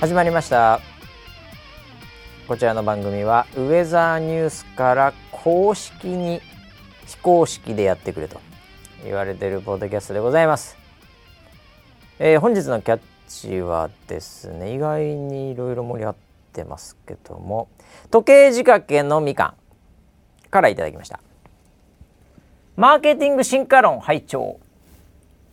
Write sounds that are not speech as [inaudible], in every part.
始まりました。こちらの番組はウェザーニュースから公式に非公式でやってくれと言われているポッドキャストでございます、えー、本日のキャッチはですね意外にいろいろ盛り合ってますけども時計仕掛けのみかんからいただきました。マーケティング進化論拝聴。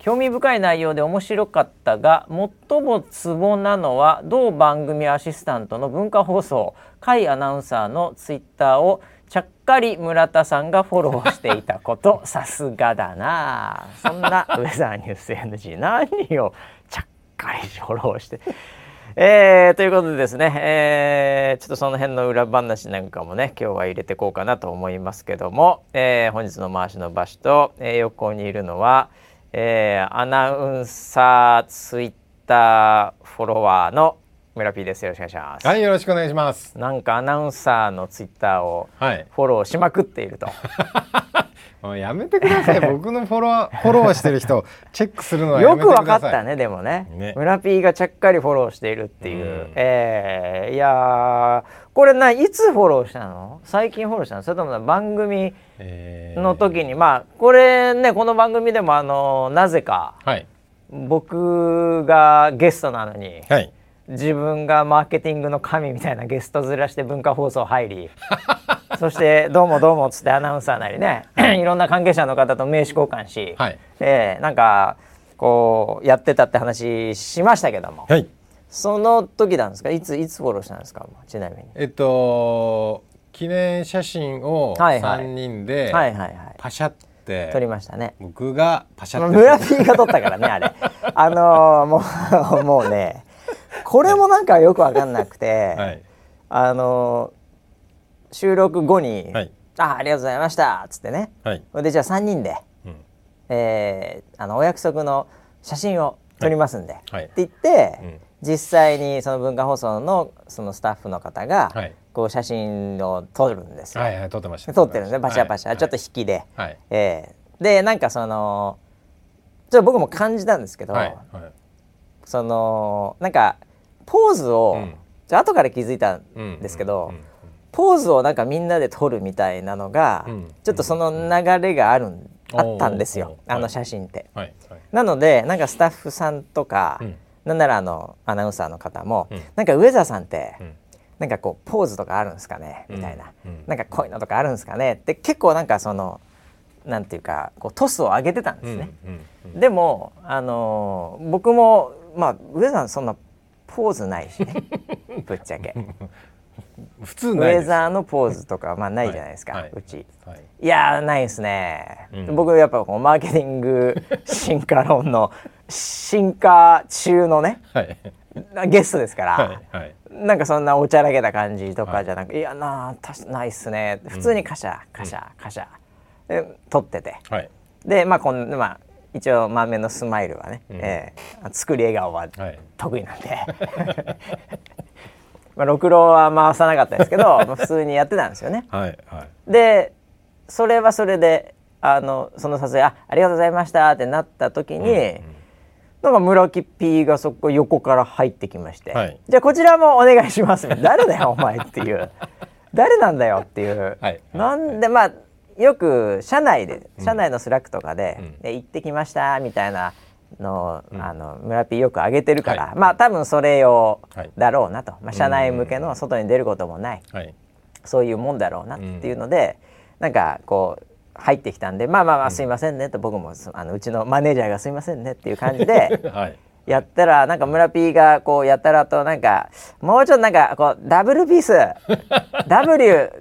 興味深い内容で面白かったが最もツボなのは同番組アシスタントの文化放送。甲斐アナウンサーのツイッターをちゃっかり村田さんがフォローしていたこと。さすがだな。[laughs] そんなウェザーニュース NG 何をちゃっかりフォローして。えー、ということでですね、えー、ちょっとその辺の裏話なんかもね今日は入れていこうかなと思いますけども、えー、本日の回しの場所と、えー、横にいるのは、えー、アナウンサーツイッターフォロワーの村 P です。よろしくお願いします。はいよろしくお願いします。なんかアナウンサーのツイッターをフォローしまくっていると、[laughs] もうやめてください。[laughs] 僕のフォロワーフォローしてる人チェックするのはよくわかったねでもね。ね。村 P がちゃっかりフォローしているっていう、うん、えー、いやこれないつフォローしたの？最近フォローしたの？それとも番組の時に、えー、まあこれねこの番組でもあのなぜか、はい、僕がゲストなのに、はい、自分がマーケティングの神みたいなゲスト面して文化放送入り [laughs] そして「どうもどうも」っつってアナウンサーなりねい。[clears throat] ろんな関係者の方と名刺交換し、はい、えー、なんかこうやってたって話しましたけども、はい、その時なんですか？いついつフォローしたんですか？ちなみに。えっと記念写真を3人でパシャって撮りましたね。僕がパシャって。[laughs] 村 P が撮ったからねあれ。[laughs] あのー、もう [laughs] もうねこれもなんかよく分かんなくて、はい、あの収録後に「はい、あありがとうございました」っつってね、はい、でじゃあ3人で、うん、えー、あのお約束の写真を撮りますんで、はい、って言って、うん、実際にその文化放送のそのスタッフの方が、はい、こう写真を撮るんですよ。はいはい、撮ってました。撮ってるんでパシャパシャ、ちょっと引きで、はい、えー、でなんかそのちょっと僕も感じたんですけど、はい。はい、そのなんかポーズを、うん、じゃ後から気づいたんですけど、ポーズをなんかみんなで撮るみたいなのが、うん、ちょっとその流れがあるん、あったんですよ。あの写真って。はい。はい、なのでなんかスタッフさんとか、うん、なんならあのアナウンサーの方も、うん、なんかウェザーさんって、うん、なんかこうポーズとかあるんですかねみたいな、うん、なんかこういうのとかあるんですかね。って結構なんかそのなんていうかこうトスを上げてたんですね。でもあのー、僕もまあウェザーそんなポーズないしね。[laughs] ぶっちゃけ普通ウェザーのポーズとかまあないじゃないですか、はい、うち、はい、いやないですね、うん、僕やっぱこうマーケティング進化論の進化中のね、はい、ゲストですから、はい。はい、なんかそんなおちゃらけた感じとかじゃなく、はい、いやなないっすね。普通にカシャカシャカシャ。で撮ってて、はい、でまあこんまあ一応満面のスマイルはね、うん、えー、作り笑顔は得意なんで、はい、まあろくろは回さなかったですけど [laughs] まあ普通にやってたんですよね。はいはい、でそれはそれであのその撮影あありがとうございましたってなった時に、うんうん、なんか村木 P がそこ横から入ってきまして、はい、じゃあこちらもお願いします [laughs] 誰だよお前っていう。誰なんだよっていう、はい、なんでまあよく社内で社内の Slack とかで「うん、行ってきました」みたいなのうん、あの村 P よく上げてるから、はい、まあ多分それ用だろうなと、はい、まあ、社内向けの外に出ることもない、はい、そういうもんだろうなっていうので、うん、なんかこう入ってきたんでまあまあまあすいませんねと僕もあのうちのマネージャーがすいませんねっていう感じで、[laughs] はい、やったらなんか村 P がこうやたらとなんかもうちょっとなんかこうダブルピース [laughs] W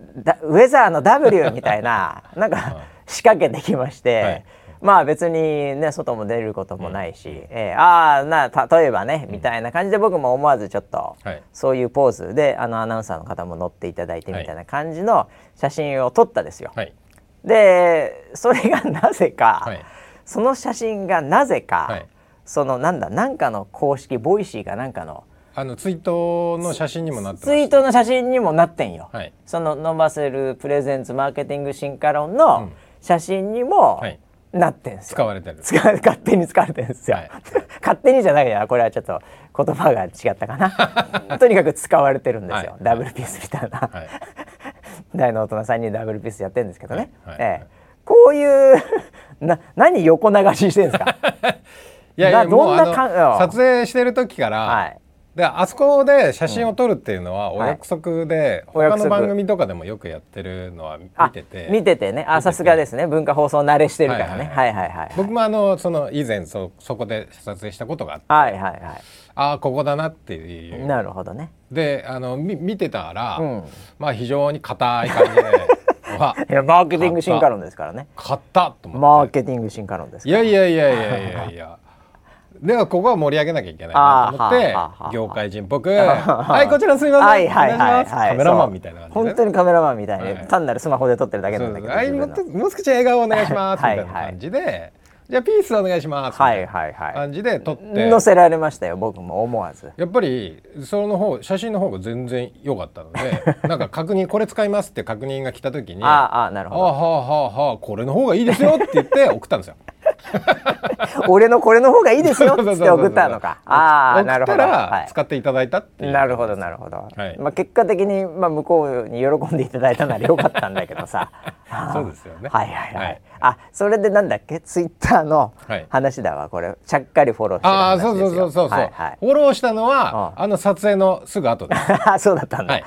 ウェザーの W みたいななんか仕掛けてきまして。はいまあ別にね外も出ることもないし、うん、えー、ああな例えばね、みたいな感じで僕も思わずちょっと、はい、そういうポーズであのアナウンサーの方も乗っていただいてみたいな感じの写真を撮ったですよ。はい、でそれがなぜか、はい、その写真がなぜか、そのなんだなんかの公式 Voicy かなんかのあのツイートの写真にもなってツイートの写真にもなってんよ、はい、その伸ばせる presents マーケティング進化論の写真にも、うんはい、なってんです使われてる。使勝手に使われてるんですよ、はい、[laughs] 勝手にじゃないやこれはちょっと言葉が違ったかな。[laughs] とにかく使われてるんですよ、はい、ダブルピースみたいな、はい、[laughs] 大の大人3人ダブルピースやってるんですけどね、はい。ええ、こういうな何横流ししてるんですか？いやいやどんなか撮影してる時から、はい、であそこで写真を撮るっていうのはお約束で、うんはい、他の番組とかでもよくやってるのは見てて。見てて。ね。あさすがですね。文化放送慣れしてるからね。はいはいはい、僕もあのその以前そそこで撮影したことがあって。はいはいはい。ああここだなっていう。なるほどね。であのみ見てたら、うん、まあ非常に硬い感じで [laughs] いやマーケティング進化論ですからね。買ったと思って。マーケティング進化論ですいやいやいやいやいやいや [laughs] ではここは盛り上げなきゃいけないなと思って業界人っぽく「[laughs] はいこちらすみません、はいはいはいはい、カメラマンみたいな感じで、本当にカメラマンみたいに、はい、単なるスマホで撮ってるだけなんだけどはいもう少し笑顔お願いしますみたいな感じで。じゃあピースお願いしますはいはいはい。感じで撮って。載せられましたよ僕も思わず。やっぱりその方写真の方が全然良かったので [laughs] なんか確認これ使いますって確認が来た時にああなるほど。はあはあはあこれの方がいいですよって言って送ったんですよ [laughs] 俺のこれの方がいいですよって送ったのか。ああ、なるほど。使っていただいたってなるほどなるほど。はい、まあ結果的にまあ向こうに喜んでいただいたならよかったんだけどさ。[laughs] そうですよね。はいはいはい。あ、それでなんだっけ、ツイッターの話だわこれ。ちゃっかりフォローしてああ、そうそうそうそうそう。フォローしたのはあの撮影のすぐ後です。[laughs] そうだったんだ。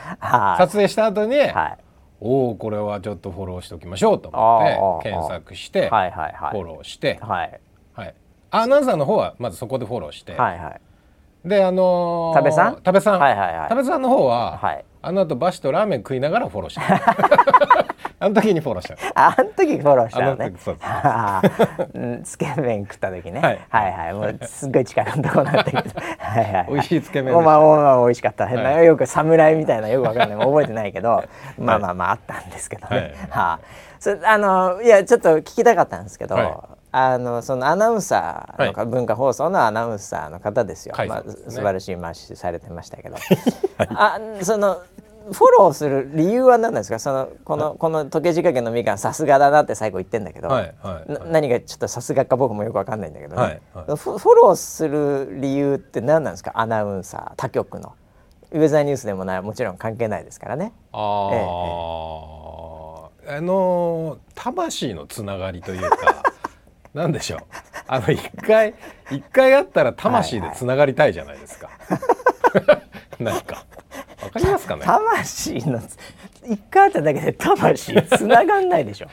撮影した後に。はいおおこれはちょっとフォローしておきましょうと思って検索してフォローして、はい。はい、アナウンサーの方はまずそこでフォローして、はいはい、であのー、多部さん？多部さん、多部さんの方は、はい、あの後バシとラーメン食いながらフォローして [laughs] あの時にフォローした [laughs] あの時フォローしたのね。そう [laughs] つけ麺食った時ね、はい、はいはい。もうすっごい近くのところなんだけど。[laughs] はいはい、美味しいつけ麺おまあおまあ美味しかった。よく侍みたいなよくわかんない。覚えてないけど。まあまあまああったんですけどね、はあそあのいやちょっと聞きたかったんですけど、はい。あのそのアナウンサーの、はい、文化放送のアナウンサーの方ですよ、はい、まあ、素晴らしいマッシュされてましたけど、はい、あそのフォローする理由は何なんですか？そのこのこの時計仕掛けのみかんさすがだなって最後言ってんだけど、はいはいはい、何がちょっとさすがか僕もよく分かんないんだけどね、はいはい、フォローする理由って何なんですか？アナウンサー他局の。ウェザーニュースでもないもちろん関係ないですからね。あ、えええ、あの魂のつながりというか [laughs] なんでしょう。あの一回一回あったら魂でつながりたいじゃないですか。はいはい、なんか。わかりますかね？魂の一回あっただけで魂つながんないでしょ。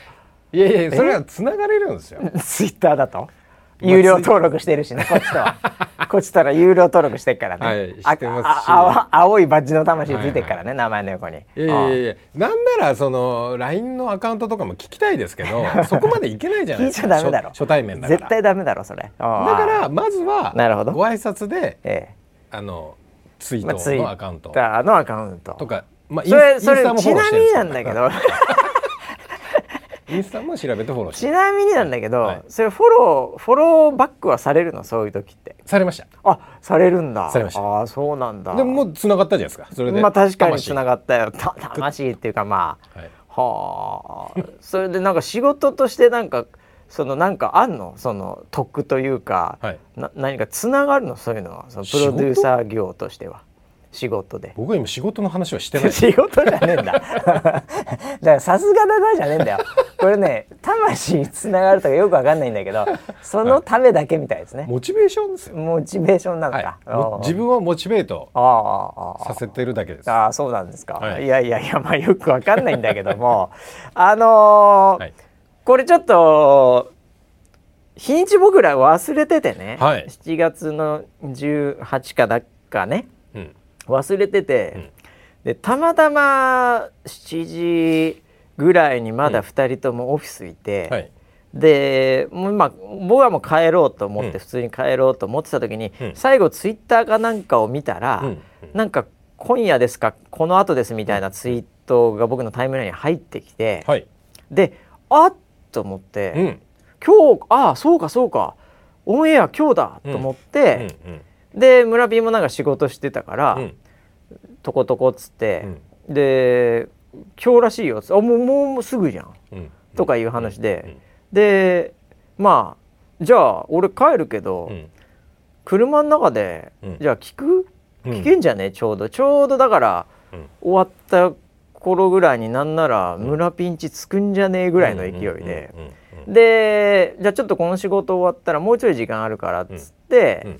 いやいやそれはつながれるんですよ。ツイッターだと？有料登録してるしねこっちとは。こっちとら有料登録してるからね、はい、あ青いバッジの魂ついてるからね、はいはい、名前の横に。いやいやなんならその LINE のアカウントとかも聞きたいですけど [laughs] そこまでいけないじゃないですか聞いちゃダメだろ。初対面だから。絶対ダメだろそれ。だからまずはなるほど。ご挨拶で、ええ、あのツイートのアカウント、まあ、のアカウント。とか、まあ、それそれちなみになんだけど。[laughs] インスタも調べてフォローちなみになんだけど、はい、それフォローフォローバックはされるの？そういう時って。されました。あされるんだ。されました。あそうなんだ。でももう繋がったじゃないですか。それでまあ確かに繋がったよ。た魂っていうかまあ、はい、はあ。それでなんか仕事としてなんかそのなんかあんの？その得というか、はい、な何かつながるの？そういうのは。そのプロデューサー業としては。仕事で。僕は今仕事の話はしてない。[laughs] 仕事じゃねえんだ。[laughs] だからさすがだなじゃねえんだよ。これね魂につながるとかよくわかんないんだけどそのためだけみたいですね、モチベーションですよ。モチベーションなのか、はい、自分をモチベートさせてるだけです。ああそうなんですか、はい、いやいやいやまあよくわかんないんだけども。あのーはい、これちょっと日にち僕ら忘れててね、はい、7月の18かだかね。忘れてて、うん、でたまたま7時ぐらいにまだ2人ともオフィスいて、うんはい、でもう今僕はもう帰ろうと思って、普通に帰ろうと思ってた時に、最後ツイッターかなんかを見たら、うん、なんか「今夜ですかこの後です」みたいなツイートが僕のタイムラインに入ってきて、はい、であっと思って、今日ああそうかそうか。オンエア今日だと思って、うんうん。うんで村 P もなんか仕事してたから、うん、とことこっつって、うん、で今日らしいよ。っつってあもうもうすぐじゃん、うん、とかいう話で、でまあじゃあ俺帰るけど、うん、車の中で、うん、じゃあ聞く？聞けんじゃね、ちょうど。ちょうどだから、終わった頃ぐらいになんなら村ピンチつくんじゃねえぐらいの勢いで。でじゃあちょっとこの仕事終わったらもうちょい時間あるからっつって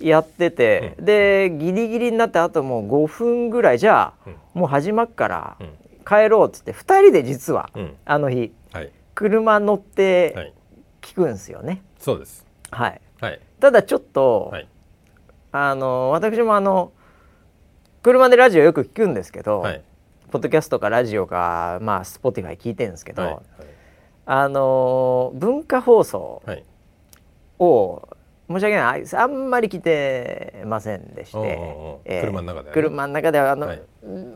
やってて、でギリギリになってあともう5分ぐらいじゃあもう始まっから帰ろうっつって2人で実はあの日、車乗って聞くんですよね。そうです。はい、ただちょっと、あの私もあの車でラジオよく聞くんですけど、はい、ポッドキャストかラジオかまあ Spotify 聞いてるんですけど、はい。はい、あの文化放送を、申し訳ないあんまり聞いてませんでして、えー、車の中で、ね、車の中ではあの、はい、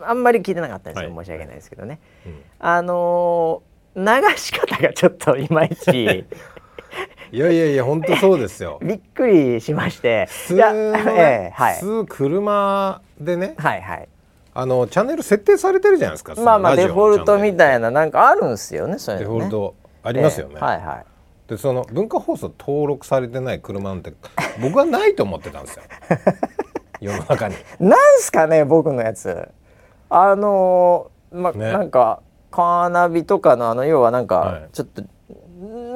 あんまり聞いてなかったんですよ、申し訳ないですけどね、うん、あの流し方がちょっといまいち [laughs] いやいやいや本当そうですよ。[laughs] びっくりしまして。普通、[laughs] えーはい、普通車でね、はいはい、あのチャンネル設定されてるじゃないですかまあまあデフォルトみたいななんかあるんですよねそれ、ね、デフォルトありますよね、えー、はいはい。でその文化放送登録されてない車なんて僕はないと思ってたんですよ。[laughs] 世の中に。なんすかね僕のやつ。あのま、ね、なんかカーナビとかのあの要はなんか、ちょっと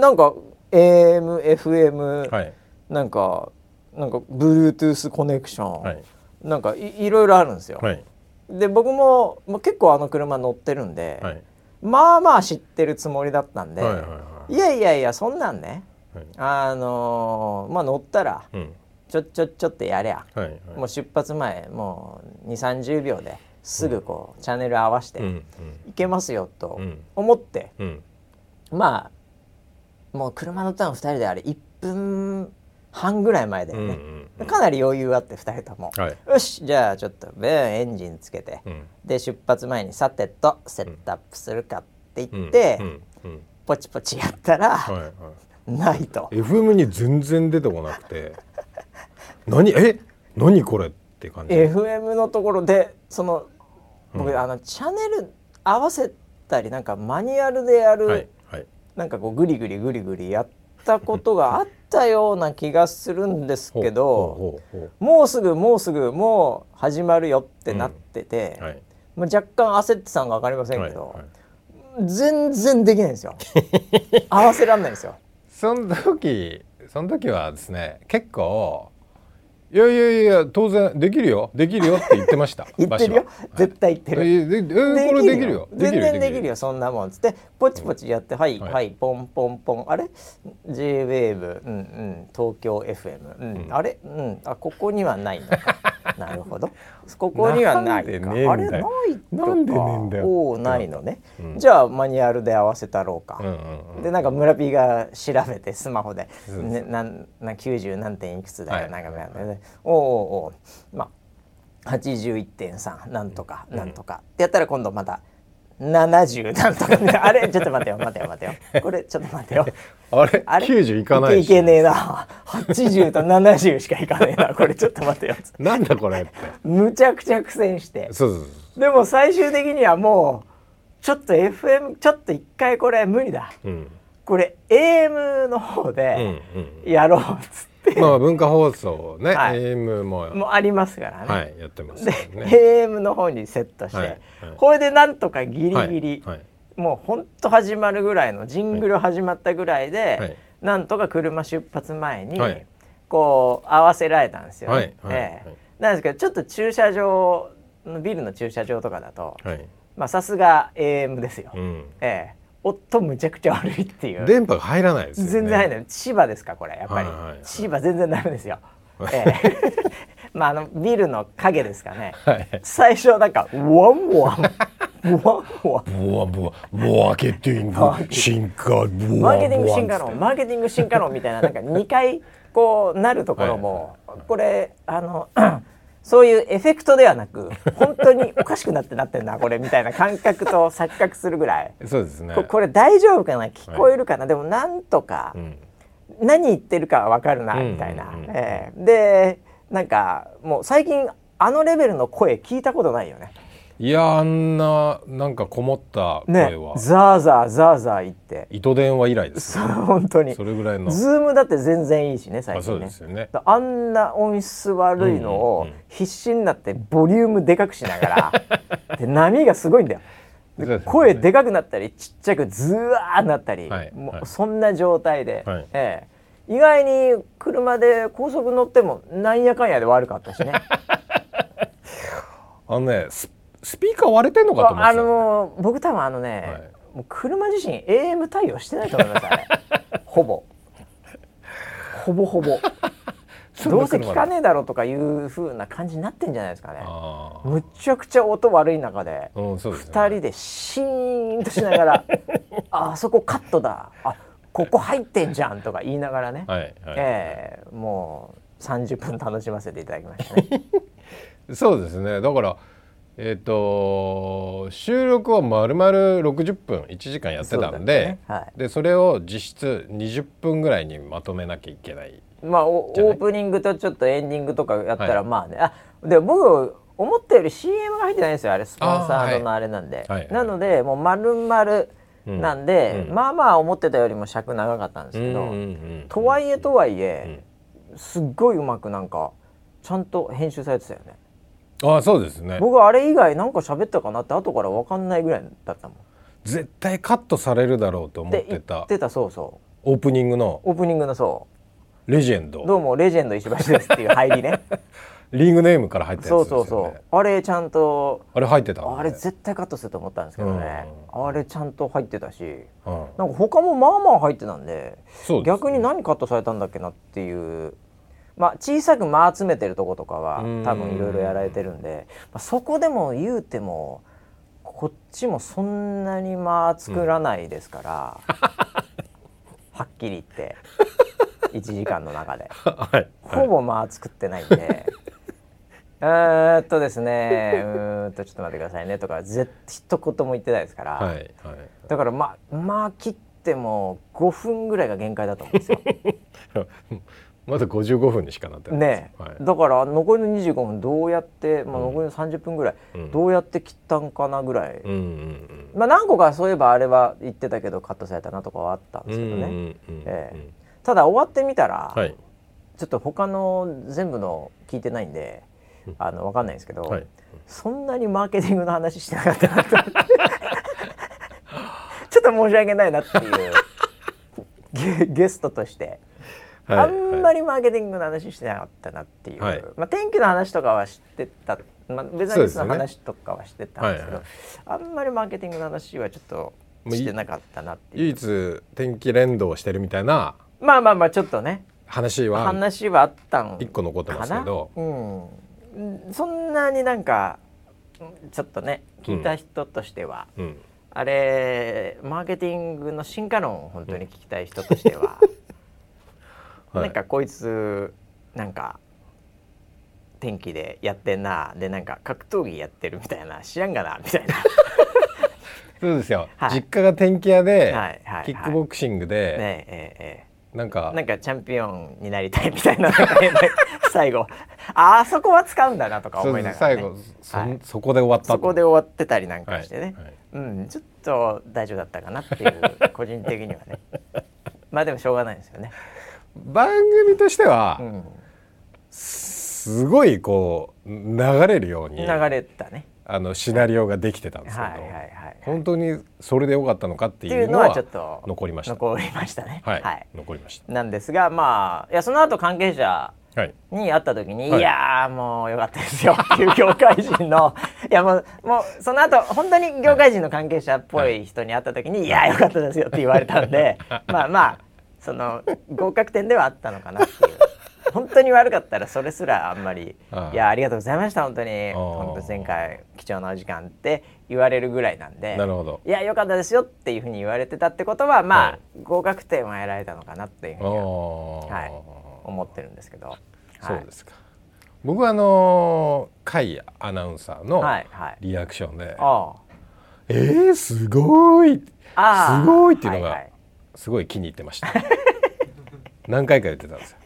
なんか AMFM、はい、なんかなんか Bluetooth コネクション、はい、なんかいろいろあるんですよ。はい、で僕も、まあ、結構あの車乗ってるんで、はい、まあまあ知ってるつもりだったんで、はいはいはい、いやいやいやそんなんね、はい、あのー、まあ乗ったら、うん、ちょちょちょってやりゃ、はいはい、もう出発前もう2 3 0秒ですぐこう、うん、チャンネル合わせて、いけますよと思って、うん、まあもう車乗ったの2人であれ1分半ぐらい前だよね、うんうん、かなり余裕あって2人とも、はい、よしじゃあちょっとブーンエンジンつけて、うん、で出発前にさてとセットアップするかって言って、ポチポチやったら、はいはい、ないと。FM に全然出てこなくて。[laughs] 何？え？何これって感じ。FM のところでその僕、あのチャンネル合わせたりなんかマニュアルでやる、はい。なんかこうグリグリグリグリやったことがあったような気がするんですけどもうすぐもうすぐもう始まるよってなってて、うん。はい、まあ、若干焦ってたのか分かりませんけど、はいはい、全然できないんですよ。[laughs] 合わせらんないんですよ。その時その時はですね結構いやいやいや当然できるよ。できるよって言ってました。[laughs] 言ってるよ。絶対言ってる、えー、でえこれできるよ。全然できるよ。そんなもんつって。ポチポチやって、うん、はい。はいポンポンポン。あれ？JWAVE うんうん。東京 FM うん、うん、あれ？うん。あここにはないのか。[laughs] なるほどここにはないか。あれないなんでねんだよおないのね、うん、じゃあマニュアルで合わせたろうか、うんうんうん、でなんか村 P が調べてスマホで、ね、なんな90何点いくつだよ、はい、なんか、ね、おおおまあ81.3なんとかなんとか、ってやったら今度また70なんとか [laughs] あれ？ちょっと待てよ。待てよ。待てよ。これちょっと待てよ。あれ？あれ？90いかないいけねえな。80と70しかいかねえな。これちょっと待てよ。なんだこれって。むちゃくちゃ苦戦して。でも最終的にはもうちょっと FM ちょっと一回これ無理だ、うん、これ AM の方でやろうっつって、まあ文化放送ね、はい、AM も。もありますからね、はい、やってます、ね、で AM の方にセットして、はいはい、これでなんとかギリギリ、はい、もうほんと始まるぐらいのジングル始まったぐらいで、はい、なんとか車出発前に、こう合わせられたんですよね。ええ。なんですけどちょっと駐車場ビルの駐車場とかだと、まあさすが AM ですよ。うん、ええ音むちゃくちゃ悪いっていう。電波が入らないです、ね、全然入らない。千葉ですかこれやっぱり、はいはいはい、千葉全然ダメですよ、[laughs] ええ。[laughs] まああのビルの影ですかね、はい、最初なんかワンワン。ボワボワボワ。ボワマーケティング。進化。マーケティング進化論。マーケティング進化論みたいななんか2回こうなるところも、はい、これあのそういうエフェクトではなく本当におかしくなってなってるなこれみたいな感覚と錯覚するぐらい。そうですね。これ大丈夫かな？聞こえるかな、はい、でもなんとか、うん、何言ってるかは分かるなみたいな、うんうん。うん、えー、でなんかもう最近あのレベルの声聞いたことないよねいやあんななんかこもった声は、ね、ザーザーザーザー言って。糸電話以来です、ね、本当に。それぐらいの。ズームだって全然いいしね最近ね。あね。あんな音質悪いのを必死になってボリュームでかくしながら、[laughs] で波がすごいんだよ。声でかくなったりちっちゃくズワーなったり、はい、もうそんな状態で、はい、ええ、意外に車で高速乗ってもなんやかんやで悪かったしね。[laughs] あのねスピーカー割れてんのかと思ってあの僕多分あのね、はい、もう車自身 AM 対応してないと思いますあれ。[laughs] ほぼ。ほぼほぼ。[laughs] どうせ聞かねえだろうとかいうふうな感じになってんじゃないですかね。むちゃくちゃ音悪い中で二、うんね、人でシーンとしながら「[laughs] あそこカットだ。あここ入ってんじゃん」とか言いながらね、はいはい、えー、もう30分楽しませていただきましたね。そうですね。だからえーと、収録はまるまる60分1時間やってたんでそ、ね。はい、でそれを実質20分ぐらいにまとめなきゃいけない。まあオープニングとちょっとエンディングとかやったら、まあね。あで僕思ったより CM が入ってないんですよあれスポンサードのあれなんで、はい、なのでもう丸々なんで、うん、まあまあ思ってたよりも尺長かったんですけど、うんうんうん、とはいえとはいえ、すっごいうまくなんかちゃんと編集されてたよね。あそうですね。僕あれ以外なんか喋ったかなって後から分かんないぐらいだったもん。絶対カットされるだろうと思ってた。ってたそうそう。オープニングの。オープニングのそう。レジェンド。どうもレジェンド石橋ですっていう入りね。[laughs] リーグネームから入ったやつ、ね、そうそうそう。あれちゃんとあれ入ってた、ね、あれ絶対カットすると思ったんですけどね、うん、あれちゃんと入ってたし、うん、なんか他もまあまあ入ってたんで、ね、逆に何カットされたんだっけなっていうまあ、小さく間集めてるとことかは多分いろいろやられてるんで、まあ、そこでも言うてもこっちもそんなに間作らないですから、うん、はっきり言って1時間の中で、[laughs] はい、ほぼ間作ってないんで。[laughs] えっとですねうんとちょっと待ってくださいねとか絶一言も言ってないですから、はいはい、だからまあまあ切っても5分ぐらいが限界だと思うんですよ。[laughs] まだ55分にしかなってないね、はい、だから残りの25分どうやって、まあ、残りの30分ぐらい、どうやって切ったんかなぐらい、うんうんうん、まあ、何個かそういえばあれは言ってたけどカットされたなとかはあったんですけどね、えただ終わってみたら、はい、ちょっと他の全部の聞いてないんであの分かんないんですけど、はい、そんなにマーケティングの話してなかったなと [laughs] ちょっと申し訳ないなっていうゲストとして。はい、あんまりマーケティングの話してなかったなっていう、はい、まあ、天気の話とかは知ってた、まあ、ベザリスの話とかは知ってたんですけど、ねはいはい、あんまりマーケティングの話はちょっとしてなかったなっていう。唯一天気連動してるみたいなまあまあまあちょっとね。話は話はあったん一個残ってますけど、うん、そんなになんかちょっとね聞いた人としては、うん。うん、あれマーケティングの進化論を本当に聞きたい人としては [laughs] なんかこいつなんか天気でやってんな。でなんか格闘技やってるみたいな。知らんがなみたいな。[laughs] そうですよ、はい、実家が天気屋で、はいはい、キックボクシングで、ねえええ、なんかなんかチャンピオンになりたいみたいな。[laughs] 最後。あそこは使うんだなとか思いながら、ね、最後そはい、そこで終わったそこで終わってたりなんかしてね、うん、ちょっと大丈夫だったかなっていう個人的にはね。まあでもしょうがないですよね。番組としては、うん、すごいこう流れるように流れたね。あのシナリオができてたんですけど、はいはいはい、本当にそれでよかったのかっていうのはちょっと残りました。残りましたね。はい、はい、残りました。なんですがまあいやその後関係者に会った時に、はい、いやもうよかったですよ。[laughs] っていう業界人のいやもうもうその後本当に業界人の関係者っぽい人に会った時に、はい、いやよかったですよって言われたんで [laughs] まあまあその合格点ではあったのかなっていう。[laughs] 本当に悪かったらそれすらあんまり「いやありがとうございました本当に。本当前回貴重なお時間」って言われるぐらいなんで。なるほど。いやよかったですよっていうふうに言われてたってことはまあ、はい、合格点は得られたのかなっていうふうには、はい、思ってるんですけど。そうですか、僕はあの甲斐アナウンサーのリアクションで「はいはい、えー、すごい!」すごいっていうのがすごい気に入ってました。何回か言ってたんですよ。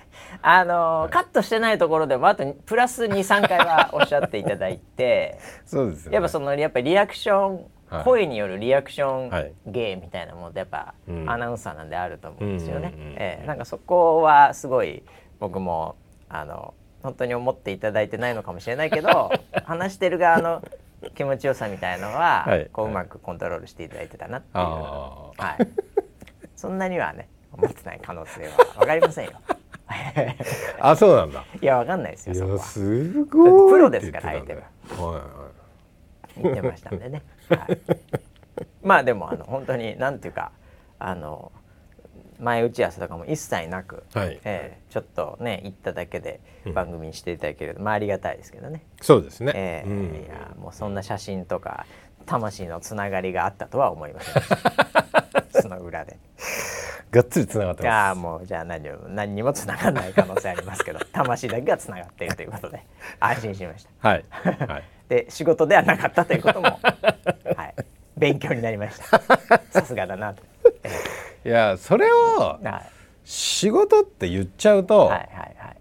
あのーはい、カットしてないところでもあとプラス23回はおっしゃっていただいて [laughs] そうです、ね、やっぱそのやっぱりリアクション声によるリアクション芸みたいなものってやっぱ、アナウンサーなんであると思うんですよね。えー、なんかそこはすごい僕もあの本当に思っていただいてないのかもしれないけど [laughs] 話してる側の気持ちよさみたいのは、はい、こううまくコントロールしていただいてたなっていう、はい、そんなにはね思ってない可能性は。[laughs] 分かりませんよ。[laughs] あそうなんだ。いやわかんないですよそこは。すごいプロですから相手は、はいはい、言ってましたんでね、はい、まあでもあの本当になんていうかあの前打ち合わせとかも一切なく、はい、えー、ちょっとね行っただけで番組にしていただけると、うん、まあありがたいですけどね。そうですね、えー、うん、いやもうそんな写真とか魂のつながりがあったとは思いません。でしたその裏でがっつりつながってます。ああもうじゃあ何何にもつながらない可能性ありますけど [laughs] 魂だけがつながっているということで安心しました。はい、はい、[laughs] で仕事ではなかったということも [laughs] はい。勉強になりました。さすがだなと。いやそれを仕事って言っちゃうと、はいはいはい、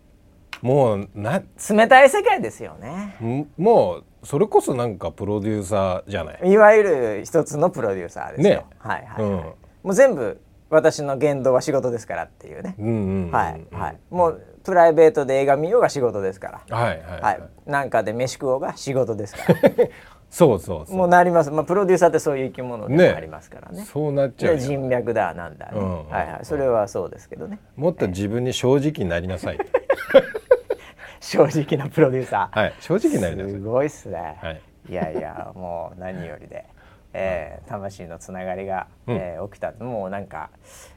もうな冷たい世界ですよね。もうそれこそなんかプロデューサーじゃない。いわゆる一つのプロデューサーですよ、ね、はいはい、はい。うん、もう全部私の言動は仕事ですからっていうね、うんうんうん、はいはい。もうプライベートで映画見ようが仕事ですから、はいはい、はい。はい、なんかで飯食おうが仕事ですから。[laughs] そうそうそう。もうなります、まあ、プロデューサーってそういう生き物でもありますからね、ね、そうなっちゃう人脈だなんだ、ね。うん、はいはい。それはそうですけどね。もっと自分に正直になりなさい [laughs] 正直なプロデューサー。はい。正直になりなさい。すごいっすね、はい、いやいやもう何よりで、えー、魂のつながりが、えー、起きたもうなんか、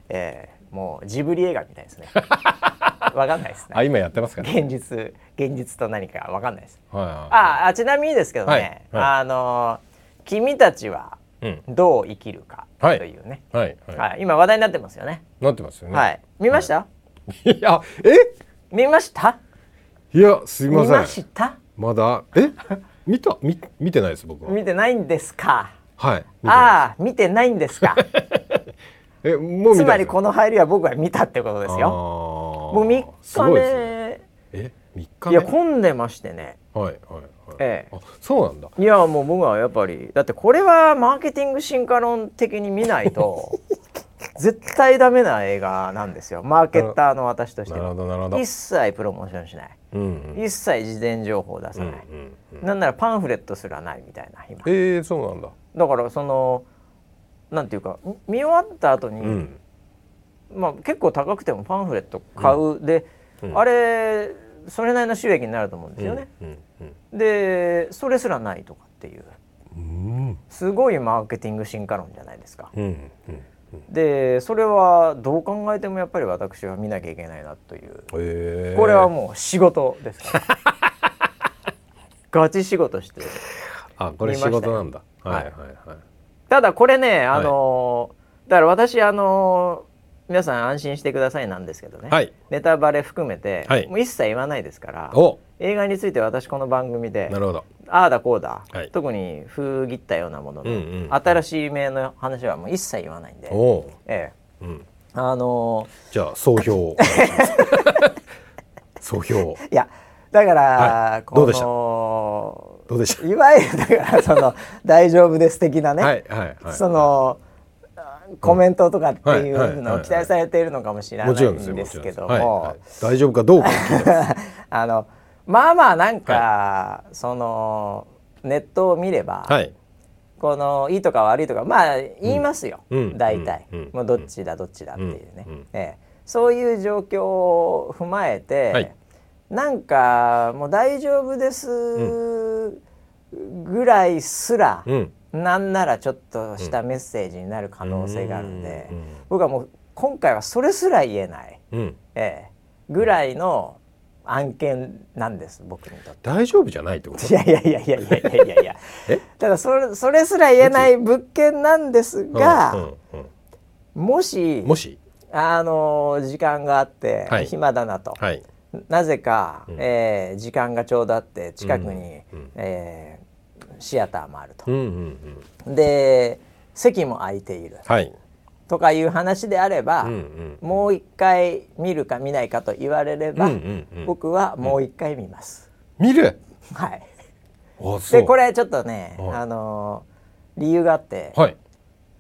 えー、もうジブリ映画みたいですね [laughs] わかんないですね。あ今やってますか、ね、現実現実と何かわかんないです。はいはい、ああちなみにですけどね、はいはい、あの君たちはどう生きるかというね、はい、はいはい、今話題になってますよね。なってますよね。はい。見ました？いやえ？見ました？いやすいません。見ました？まだ？え？見た？見見てないです僕は。見てないんですか？はい。ああ見てないんですか。[laughs] えもうつまりこの入りは僕は見たってことですよ。もう3日目え3日いや混んでましてね。はいはいはい。ええ、そうなんだ。いやもう僕はやっぱりだってこれはマーケティング進化論的に見ないと [laughs] 絶対ダメな映画なんですよ。マーケッターの私としては。一切プロモーションしない。うんうん、一切事前情報出さない。うんうんうん、なんならパンフレットすらないみたいな今。ええー、そうなんだ。だからそのなんていうか見終わった後に、うん、まあ結構高くてもパンフレット買う、うん、で、うん、あれそれなりの収益になると思うんですよね。でそれすらないとかっていう、すごいマーケティング進化論じゃないですか。でそれはどう考えてもやっぱり私は見なきゃいけないなという、えー、これはもう仕事です。か [laughs] らガチ仕事してあこれ仕事なんだ。はいはいはい。ただこれねあの、はい、だから私あの皆さん安心してくださいなんですけどね、はい、ネタバレ含めて、はい、もう一切言わないですから映画について私この番組でなるほど。ああだこうだ、はい、特に封切ったようなものの、うんうん、新しい名の話はもう一切言わないんで、ええ。うん、あのー、じゃあ総評 [laughs] 総評いやだから、はい、どうでした？どうでした？いわゆるだからその大丈夫です的なね、はいはいはい、そのコメントとかっていうのを期待されているのかもしれないんですけども。大丈夫かどうか [laughs] あのまあまあなんか、はい、そのネットを見れば、はい、このいいとか悪いとかまあ言いますよ、うん、大体、うん、もうどっちだどっちだっていうね、うん、ええ、そういう状況を踏まえて、はい、なんかもう大丈夫ですぐらいすら、うん、なんならちょっとしたメッセージになる可能性があるんで、うん、僕はもう今回はそれすら言えない、うん、ええ、ぐらいの案件なんです僕にとって。大丈夫じゃないってこと？いやいやいやいやいやいやいや。[laughs] ただそれそれすら言えない物件なんですが、うんうんうん、もしもし？あの時間があって、はい、暇だなと、はい、なぜか、うん、えー、時間がちょうどあって近くに、うんうん、えー、シアターもあると、うんうんうん、で席も空いている、はい、とかいう話であれば、もう一回見るか見ないかと言われれば、僕はもう一回見ます。見る？はい。でこれちょっとね、あのー、理由があって、はい、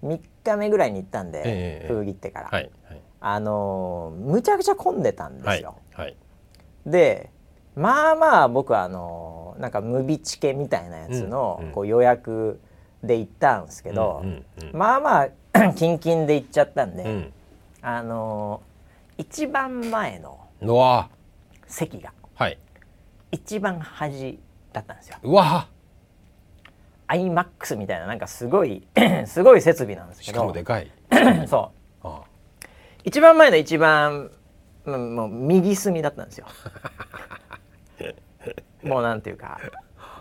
3日目ぐらいに行ったんで、えー、封切ってから、はいはい、あのー、むちゃくちゃ混んでたんですよ。はい、でまあまあ僕はあのー、なんかムビチケみたいなやつの、こう予約で行ったんですけど、まあまあキンキンで行っちゃったんで、うん、あのー、一番前の席が、はい、一番端だったんですよ。うわ。iMAX みたいななんかすごい [clears throat] すごい設備なんですけどしかもでかい。[clears throat] そう。一番前の一番もう右隅だったんですよ。[laughs] もうなんていうか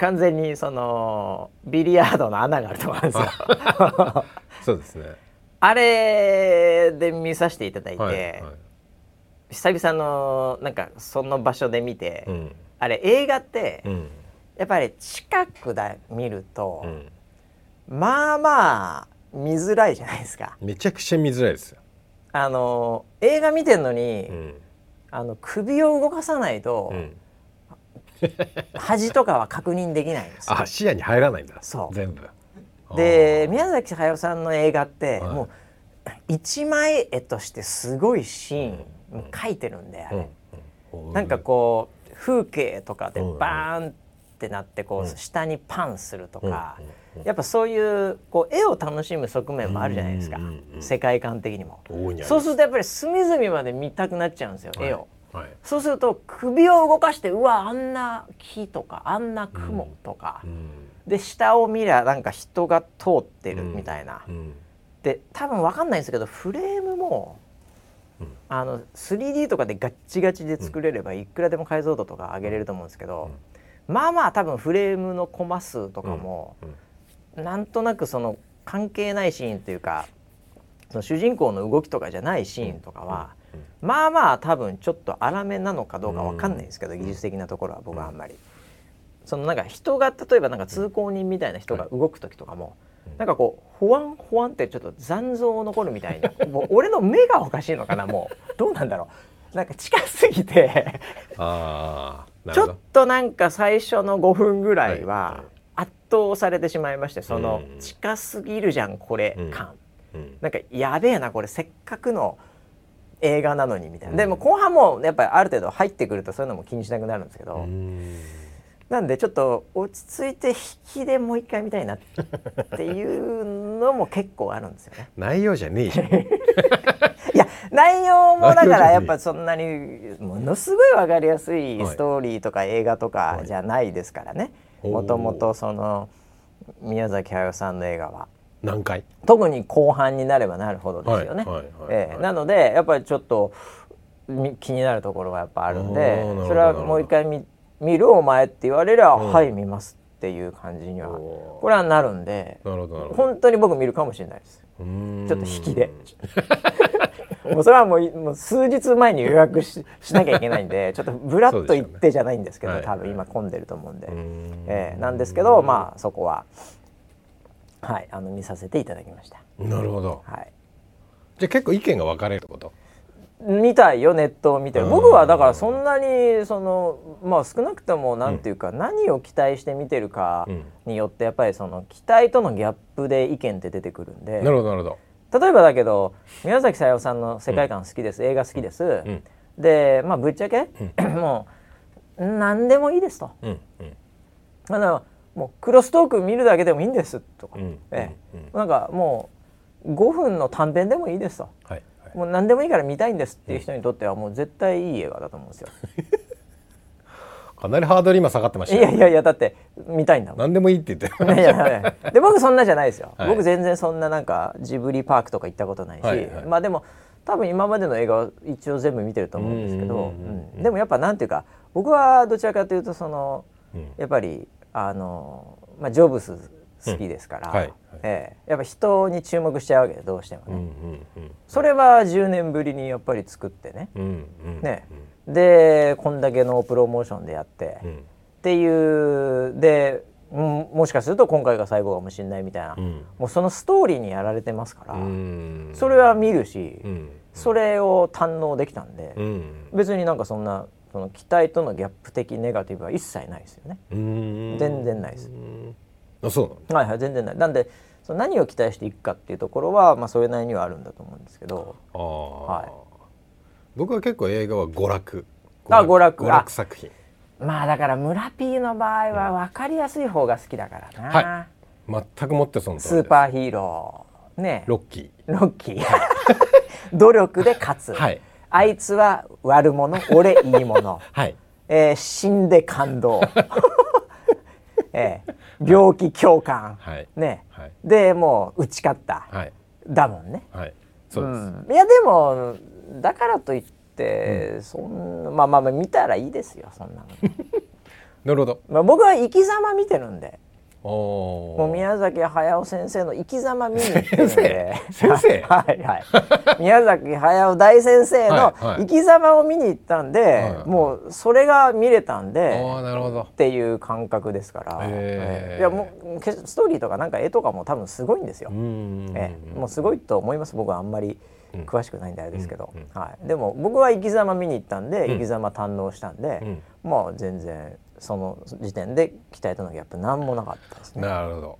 完全にそのビリヤードの穴があるところなんですよ。[laughs] そうですね。あれで見させていただいて、はいはい、久々のなんかその場所で見て、うん、あれ映画って、うん。やっぱり近くで見ると、うん、まあまあ見づらいじゃないですか。めちゃくちゃ見づらいですよ。あの映画見てんのに、うん、あの首を動かさないと、うん、[laughs] 端とかは確認できないんですあ視野に入らないんだ。そう。全部。で宮崎駿さんの映画って、はい、もう一枚絵としてすごいシーン、描いてるんであれ、なんかこう風景とかでバーンってなってこう下にパンするとか、やっぱそういうこう絵を楽しむ側面もあるじゃないですか、世界観的にも。そうするとやっぱり隅々まで見たくなっちゃうんですよ、絵を、はい、そうすると首を動かしてうわあんな木とかあんな雲とか、で下を見りゃなんか人が通ってるみたいな、で多分分かんないんですけどフレームもあの 3D とかでガッチガチで作れればいくらでも解像度とか上げれると思うんですけど、まあまあ多分フレームのコマ数とかも、うん、なんとなくその関係ないシーンというかその主人公の動きとかじゃないシーンとかは、うん、まあまあ多分ちょっと粗めなのかどうかわかんないですけど、技術的なところは僕はあんまり。そのなんか人が例えばなんか通行人みたいな人が動く時とかも、なんかこうほわんほわんってちょっと残像残るみたいな [laughs] もう俺の目がおかしいのかなもう。どうなんだろう。なんか近すぎて。あちょっとなんか最初の5分ぐらいは圧倒されてしまいましてその近すぎるじゃんこれ感、なんかやべえなこれ。せっかくの映画なのにみたいな、でも後半もやっぱりある程度入ってくるとそういうのも気にしなくなるんですけど。なんでちょっと落ち着いて引きでもう一回見たいなっていうのも結構あるんですよね。[laughs] 内容じゃねえじゃん。[laughs] いや内容もだからやっぱそんなにものすごい分かりやすいストーリーとか映画とかじゃないですからね。もともとその宮崎駿さんの映画は。何回？特に後半になればなるほどですよね。えなのでやっぱりちょっと気になるところがやっぱあるんでそれはもう一回見見るお前って言われりゃ、うん、はい見ますっていう感じにはこれはなるんで本当に僕見るかもしれないです。ちょっと引きで。[laughs] もうそれはもうもう数日前に予約ししなきゃいけないんで [laughs] ちょっとぶらっと行ってじゃないんですけど、ね、多分今混んでると思うんで、えー、なんですけどまあそこははいあの見させていただきました。なるほど、はい、じゃあ結構意見が分かれること？みたいよネットを見て。僕はだからそんなにそのまあ少なくともなんていうか、何を期待して見てるかによってやっぱりその期待とのギャップで意見って出てくるんで。なるほどなるほど。例えばだけど宮崎駿さんの世界観好きです、映画好きです、でまあぶっちゃけ、もう何でもいいですと、うんうん、もうクロストーク見るだけでもいいんですとか、ええ、なんかもう5分の短編でもいいですと。はいもう何でもいいから見たいんですっていう人にとってはもう絶対いい映画だと思うんですよ。かなりハードル今下がってましたいやいやいやだって見たいんだもん。何でもいいって言っていやいや。で僕そんなじゃないですよ、はい、僕全然そんななんかジブリパークとか行ったことないし、はいはい、まあでも多分今までの映画は一応全部見てると思うんですけど。でもやっぱなんていうか僕はどちらかというとその、うん、やっぱりあの、まあ、ジョブス好きですから、うん。はいはい、えー、やっぱ人に注目しちゃうわけでどうしてもね、うんうんうん、それは10年ぶりにやっぱり作ってね。うんうん。ね。でこんだけのプロモーションでやって、うん、っていうで、うん、もしかすると今回が最後かもしれないみたいな、うん、もうそのストーリーにやられてますから。それは見るし、うん、それを堪能できたんで、うん、別になんかそんなその期待とのギャップ的ネガティブは一切ないですよね。全然ないです。あそう。はいはい全然ない。なんでその何を期待していくかっていうところは、まあ、それなりにはあるんだと思うんですけど。はい、僕は結構映画は娯楽。あ娯楽。娯楽作品。まあだから村 P の場合は分かりやすい方が好きだからな、はい、全くもってそのスーパーヒーロー。ね。ロッキー。ロッキー。[laughs] 努力で勝つ、はい、あいつは悪者俺いい者、[laughs] はい。えー、死んで感動、[laughs] えー、病気共感、はい、ね、はい、でもう打ち勝った、はい、だもんね、はい、そうです、うん、いやでもだからといって、うん、そんなまあまあまあ見たらいいですよそんなの。[laughs] なるほど、まあ、僕は生き様見てるんでもう宮崎駿先生の生き様見に行ってるんで。先生？[laughs] はいはい。宮崎駿大先生の生き様を見に行ったんで、はい。はい、もうそれが見れたんでなるほど。っていう感覚ですから、えー、いやもうストーリーとかなんか絵とかも多分すごいんですよ。えー、もうすごいと思います。僕はあんまり詳しくないんであれですけど、はい、でも僕は生き様見に行ったんで、生き様堪能したんで、まあ全然その時点で期待とのギャップ何もなかったですね。なるほど。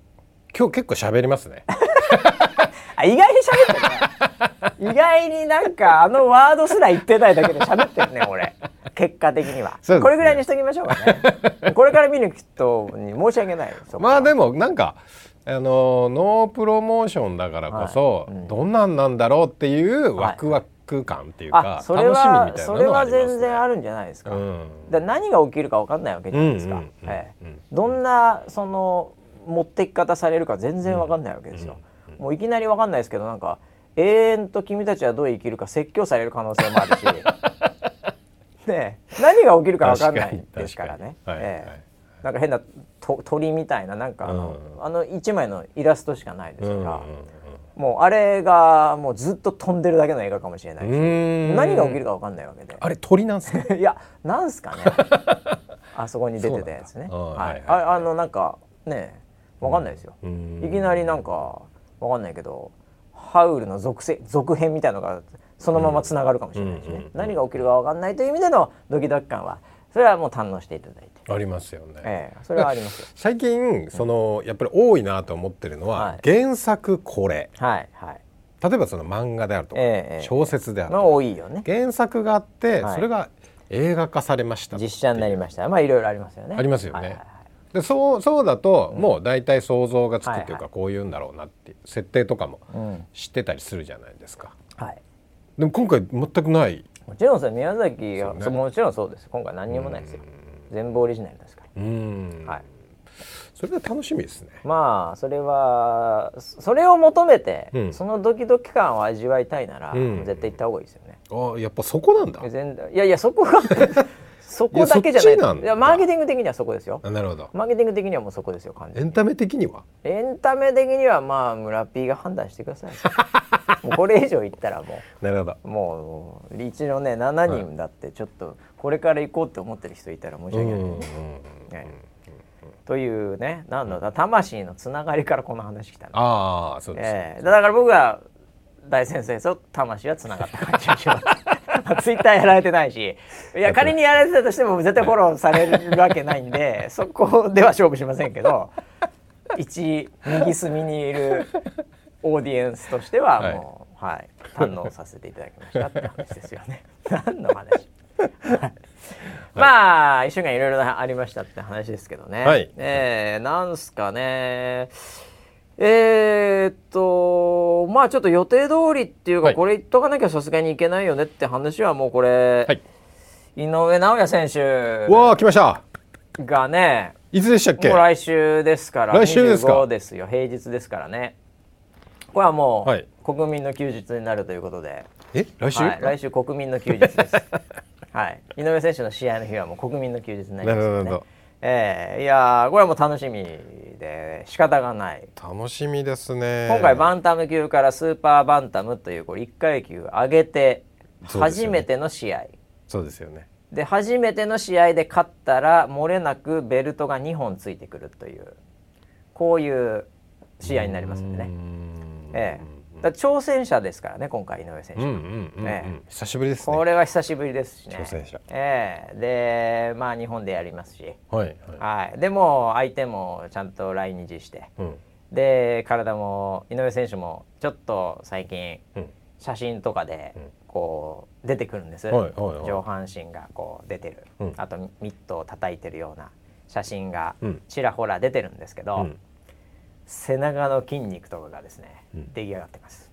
今日結構喋りますね。[laughs] あ意外に喋ってる、意外になんかあのワードすら言ってないだけで喋ってるね俺。結果的には、ね、これぐらいにしときましょうかね。これから見る人に申し訳ない。まあでもなんかあのノープロモーションだからこそ、はいうん、どんなんなんだろうっていうワクワク空間っていうかそれはそれは全然あるんじゃないですか,、うん、だ何が起きるか分かんないわけじゃないですか、どんなその持ってき方されるか全然分かんないわけですよ、もういきなり分かんないですけどなんか永遠と君たちはどう生きるか説教される可能性もあるし。[laughs] ね何が起きるか分かんないですからね。はいええ。なんか変なと鳥みたいななんかあの,、あの一枚のイラストしかないですから、もうあれがもうずっと飛んでるだけの映画かもしれないし。何が起きるか分かんないわけで。あれ鳥なんすか？[laughs] いやなんすかね。[laughs] あそこに出てたやつね。はい、ああのなんかね分かんないですよ。いきなりなんか分かんないけどハウルの続続編みたいのがそのままつながるかもしれないしね。何が起きるか分かんないという意味でのドキドキ感はそれはもう堪能していただいてありますよね、ええ、それはあります [laughs] 最近そのやっぱり多いなと思ってるのは、はい、原作これ、はいはい、例えばその漫画であるとか、ええ、小説であるとか、多いよね。原作があって、それが映画化されました。実写になりました。まあいろいろありますよね。ありますよね、はいはいはい。でそうそうだともう大体想像がつくっていうか、こういうんだろうなっていう設定とかも知ってたりするじゃないですか。はい、でも今回全くない。もちろんそれ宮崎が、ね、もちろんそうです。今回何にもないですよ全部オリジナルですからはい。それは楽しみですね。まあそれはそれを求めて、うん、そのドキドキ感を味わいたいなら、うん、絶対行った方がいいですよね。あやっぱそこなんだ。いやいやそこがそこだけじゃない。いやマーケティング的にはそこですよ。なるほど。マーケティング的にはもうそこですよエンタメ的には？エンタメ的にはまあ村 P が判断してください。[laughs] もうこれ以上言ったらもう。なるほど。もうリーチのね7人だってちょっとこれから行こうって思ってる人いたら申し訳ない、ね、というね何のだ魂のつながりからこの話きたああそうです、えー、だから僕は大先生と魂はつながった感じがします [laughs] ツイッターやられてないしいや仮にやられてたとしても絶対フォローされるわけないんで [laughs] そこでは勝負しませんけど一右隅にいるオーディエンスとしてはもう、はい、はい、堪能させていただきましたって話ですよね。[laughs] 何の話？まあ一週間いろいろありましたって話ですけどね。はい、えー、なんすかね。えー、っとまあちょっと予定通りっていうか、はい、これ言っとかなきゃさすがにいけないよねって話はもうこれ、はい、井上尚弥選手わあ来ました。がねいつでしたっけ？もう来週ですから来週ですか？ですよ。平日ですからね。これはもう、はい、国民の休日になるということで。え？来週、はい、来週国民の休日です。[laughs] はい。井上選手の試合の日はもう国民の休日になりますので、ね、えー、いやこれはもう楽しみで仕方がない。楽しみですね。今回バンタム級からスーパーバンタムというこれ1階級上げて初めての試合。そうですよね。で初めての試合で勝ったら漏れなくベルトが2本ついてくるというこういう試合になりますんでね。ええだ挑戦者ですからね今回井上選手、え久しぶりです、ね、これは久しぶりですしね。挑戦者。ええ。でまあ日本でやりますし。はい、はい、でも相手もちゃんと来日して、うん、で体も井上選手もちょっと最近、写真とかでこう出てくるんです、上半身がこう出てる、うん、あとミットを叩いてるような写真がちらほら出てるんですけど、背中の筋肉とかがですね、うん、出来上がってます。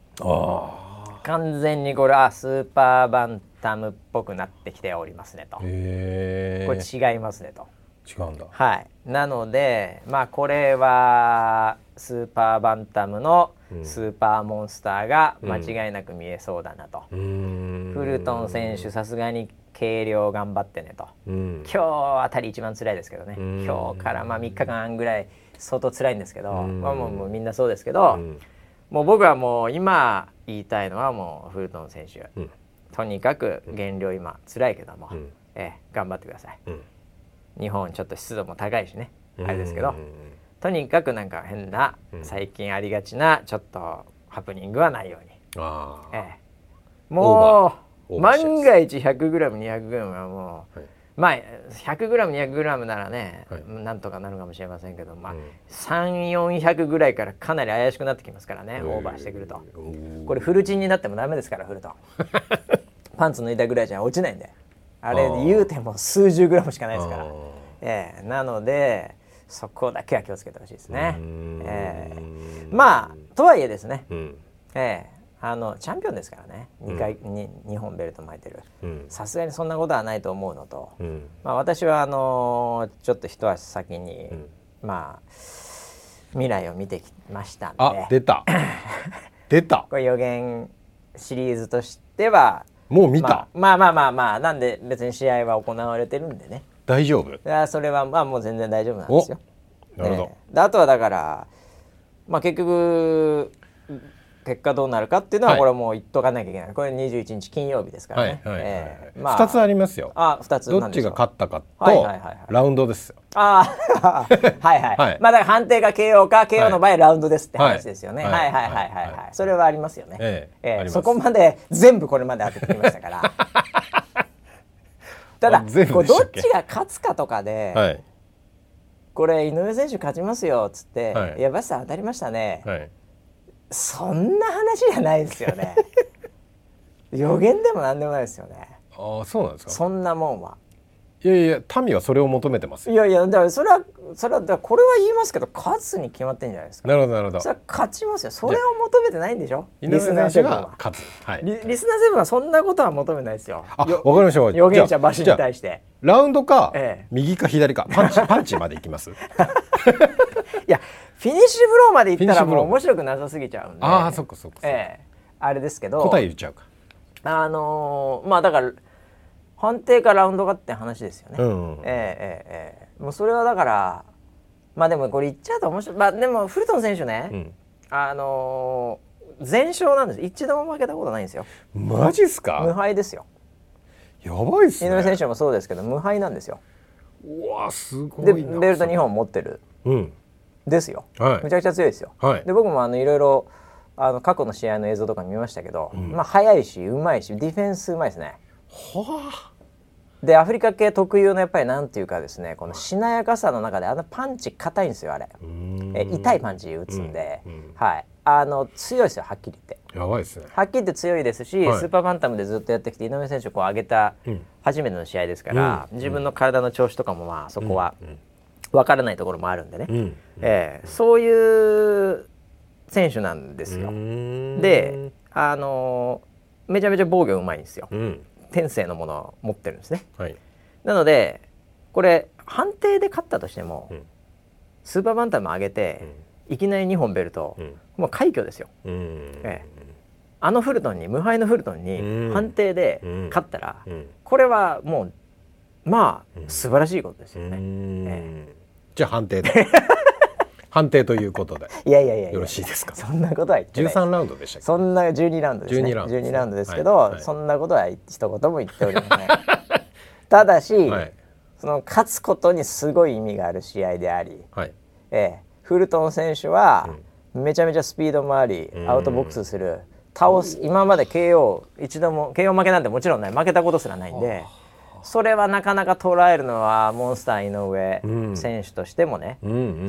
完全にこれはスーパーバンタムっぽくなってきておりますねと。これ違いますねと。違うんだ。はい。なのでまあこれはスーパーバンタムのスーパーモンスターが間違いなく見えそうだなと。うん、フルトン選手さすがに計量頑張ってねと、うん、今日あたり一番辛いですけどね、今日からまあ3日間ぐらい相当辛いんですけど、まあ、もうもうみんなそうですけど、もう僕はもう今言いたいのはもうフルトン選手、とにかく減量今辛いけども、ええ、頑張ってください、日本ちょっと湿度も高いしねあれですけど、とにかくなんか変な、最近ありがちなちょっとハプニングはないように、ええ、もう万が一 100g200g はもう。はいまあ 100g200g ならね、はい、なんとかなるかもしれませんけど、まあうん、3400ぐらいからかなり怪しくなってきますからね、オーバーしてくると。これフルチンになってもダメですからフルと。[laughs] パンツ脱いだぐらいじゃ落ちないんで。あれ言うても数十グラムしかないですから、えー、なのでそこだけは気をつけてほしいですね、えー、まあとはいえですね、うん、えーあのチャンピオンですからね。2回、うん、に2本ベルト巻いてる。さすがにそんなことはないと思うのと、うん、まあ、私はあのー、ちょっと一足先に、うん、まあ未来を見てきましたんで。あ出た。[laughs] 出た。これ予言シリーズとしてはもう見た、まあ、まあまあまあまあなんで別に試合は行われてるんでね。大丈夫？いやそれはまあもう全然大丈夫なんですよ。なるほど、え。あとはだからまあ結局結果どうなるかっていうのはこれもう言っとかなきゃいけない、これ21日金曜日ですからね、はいえまあ、2つありますよ。あ2つどっちが勝ったかと、ラウンドですよ。ああ [laughs] はいはい、はい、まあだから判定が KO か KO の場合ラウンドですって話ですよね、はい、はいはいはいはい。はいそれはありますよね、えええそこまで全部これまで当ててきましたから。[laughs] ただこうどっちが勝つかとかで、はい、これ井上選手勝ちますよっつって「はい、いやバスさん当たりましたね」はいそんな話じゃないですよね。[laughs] 予言でも何でもないですよね。ああそうなんですか？そんなもんは。いやいや民はそれを求めてますいやいやだからそれはそれはだこれは言いますけど勝つに決まってんじゃないですか。なるほどなるほど。それは勝ちますよ。それを求めてないんでしょ？リスナーセブンは。勝つ、はい、リリスナーセブンはそんなことは求めないですよ。あわかりました予言者馬氏に対して。ラウンドか、ええ、右か左かパンチパンチまでいきます？[laughs] いやフィニッシュブローまでいったらもう面白くなさすぎちゃうんで。ああそっかそっかええ。あれですけど。答え言っちゃうか。あのー、まあだから判定かラウンドかって話ですよね、うんうん、ええええもうそれはだからまあでもこれ言っちゃうと面白い。まあでもフルトン選手ね、うん、あのー、全勝なんです。一度も負けたことないんですよ。マジっすか？無敗ですよ。やばいっすね。井上選手もそうですけど無敗なんですよ。うわすごいでベルト2本持ってる、うん、ですよ、はい、むちゃくちゃ強いですよ、はい、で僕もあのいろいろあの過去の試合の映像とか見ましたけど、うん、まあ速いしうまいしディフェンスうまいですね。はあ。でアフリカ系特有のやっぱりなんていうかですねこのしなやかさの中であのパンチ硬いんですよあれ。え痛いパンチ打つんで、うんうん、はい。あの強いですよはっきり言って。やばいですね。はっきり言って強いですし、はい、スーパーバンタムでずっとやってきて井上選手をこう上げた初めての試合ですから、うん、自分の体の調子とかもまあそこは分からないところもあるんでね、うん、えー、そういう選手なんですよ。であのめちゃめちゃ防御うまいんですよ。天性のものを持ってるんですね。はい、なのでこれ判定で勝ったとしても、うん、スーパーバンタム上げて、うん、いきなり2本ベルト、うん、もう快挙ですよ。ええ、あのフルトンに無敗のフルトンに判定で勝ったら、これはもうまあ素晴らしいことですよね。ええ、じゃあ判定で。[laughs] 判定ということで。いやいやいやよろしいですか？そんなことは言ってない。13ラウンドでしたそんな12ラウンドですね。12ラウンド ,12 ラウンドですけど、はいはい、そんなことは一言も言っておりません。[laughs] ただし、はい、その勝つことにすごい意味がある試合であり、はい、ええ、フルトン選手はめちゃめちゃスピードもあり、アウトボックスする。倒す今まで KO 一度も KO 負けなんてもちろんない。負けたことすらないんで。それはなかなか捉えるのはモンスター井上選手としてもね、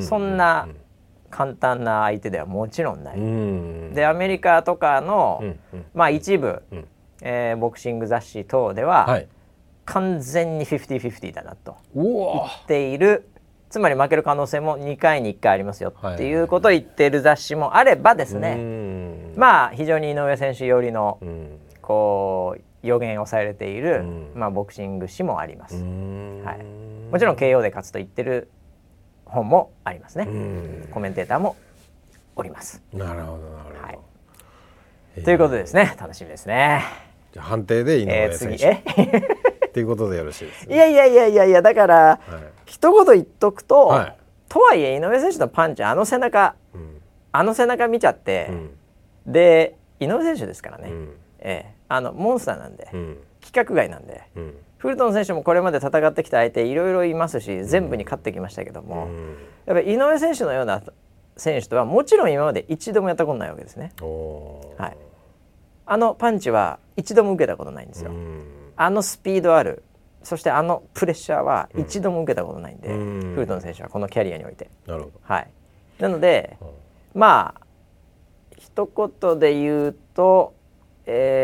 そんな簡単な相手ではもちろんない。でアメリカとかの、まあ一部、えー、ボクシング雑誌等では、はい、完全に50-50だなと言っているつまり負ける可能性も2回に1回ありますよっていうことを言っている雑誌もあればですね、まあ非常に井上選手寄りのこう予言をされている、まあ、ボクシング誌もあります、はい、もちろん KO で勝つと言ってる本もありますね。コメンテーターもおります。なるほどなるほど、はい、ということですね。楽しみですね。じゃ判定で井上選手、えー、[laughs] っていうことでよろしいです、ね、いやいやいやいやいやだから、はい、一言言っとくと、はい、とはいえ井上選手のパンチあの背中、うん、あの背中見ちゃって、うん、で井上選手ですからね、うん、ええあのモンスターなんで、うん、規格外なんで、うん、フルトン選手もこれまで戦ってきた相手いろいろいますし全部に勝ってきましたけども、うん、やっぱり井上選手のような選手とはもちろん今まで一度もやったことないわけですね。はい、あのパンチは一度も受けたことないんですよ。あのスピードあるそしてあのプレッシャーは一度も受けたことないんで、フルトン選手はこのキャリアにおいて。なるほど。はい、なので、まあ一言で言うとえー、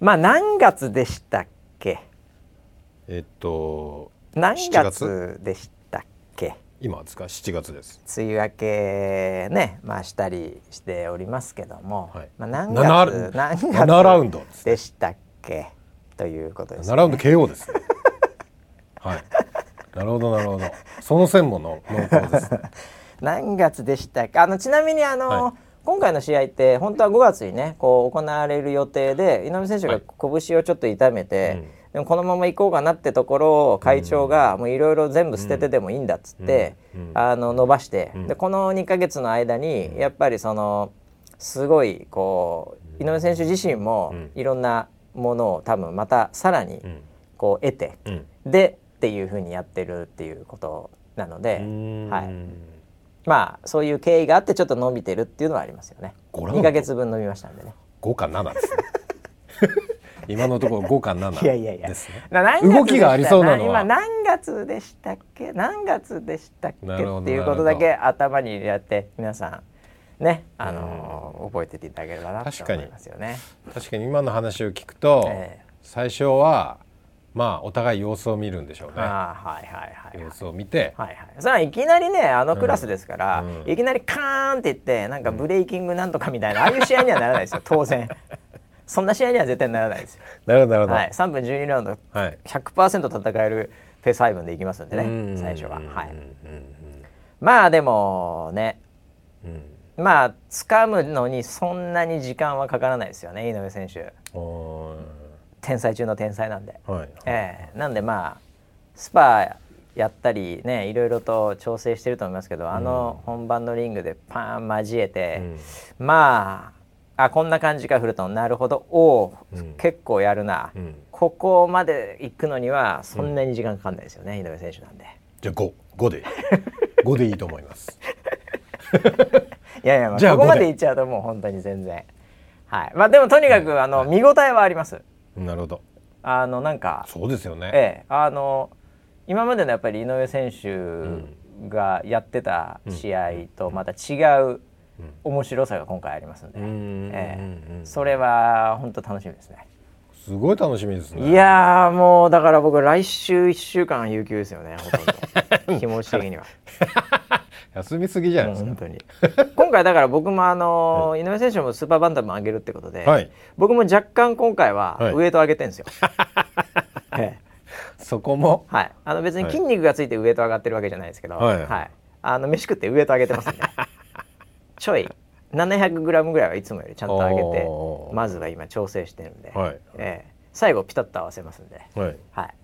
まあ何月でしたっけ？えっと何月でしたっけ？今ですか？7月です。梅雨明けねまあしたりしておりますけども、はい、まあ何月何月ラウンドでしたっけ？ということです、ね、7ラウンド KO ですね。[laughs] はい。なるほどなるほど。その線もの濃厚です、[laughs] 何月でしたっけ？あのちなみにあの、はい今回の試合って本当は5月にねこう行われる予定で井上選手が拳をちょっと痛めて、はい、でもこのまま行こうかなってところを会長がいろいろ全部捨ててでもいいんだっつって、あの伸ばして、でこの2か月の間にやっぱりそのすごいこう井上選手自身もいろんなものを多分またさらにこう得て、でっていうふうにやってるっていうことなので、はい。まあそういう経緯があってちょっと伸びてるっていうのはありますよね。2か月分伸びましたんでね。5か7ですね。今のところ5か7いやいやいや。ですね。動きがありそうなのは。今何月でしたっけ？何月でしたっけ？っていうことだけ頭に入れて皆さんねあのー、覚えてていただければなと思いますよね。確かに。今の話を聞くと、えー、最初はまあお互い様子を見るんでしょうね。あはいはいはい、様子を見て、はいはい、それいきなりねあのクラスですから、うん、いきなりカーンって言ってなんかブレイキングなんとかみたいな、ああいう試合にはならないですよ当然。[laughs] そんな試合には絶対ならないですよ。なるほどなるほど。はい、3分12ラウンド100%戦えるペース配分でいきますんでね、最初は。はい。まあでもね、うん、まあ掴むのにそんなに時間はかからないですよね井上選手。天才中の天才なんで、はい、えー、なんでまあスパやったりねいろいろと調整してると思いますけど、うん、あの本番のリングでパン交えて、うん、まああこんな感じかフルトンなるほど。おお、うん、結構やるな、ここまで行くのにはそんなに時間かかんないですよね、井上選手なんで。じゃあ55で。5でいいと思います。[laughs] いやいや、まあ、ここまでいっちゃうともう本当に全然。はい。まあでもとにかく、あの見応えはありますなるほどあのなんかそうですよね、ええ、あの今までのやっぱり井上選手がやってた試合とまた違う面白さが今回ありますので、ええ、それは本当楽しみですね。すごい楽しみですね。いやもうだから僕来週一週間有給ですよね。ほとんど [laughs] 気持ち的には。休みすぎじゃないですか。本当に。今回だから僕もあの、はい、井上選手もスーパーバンタム上げるってことで、はい、僕も若干今回はウエイト上げてんですよ。は [laughs] い、そこも？はい。あの別に筋肉がついてウエイト上がってるわけじゃないですけど、はい。はい、あの飯食ってウエイト上げてますんで、[laughs] ちょい。700グラムぐらいはいつもよりちゃんと上げてまずは今調整してるんで、はい、えー、最後ピタッと合わせますんで、はい、はい、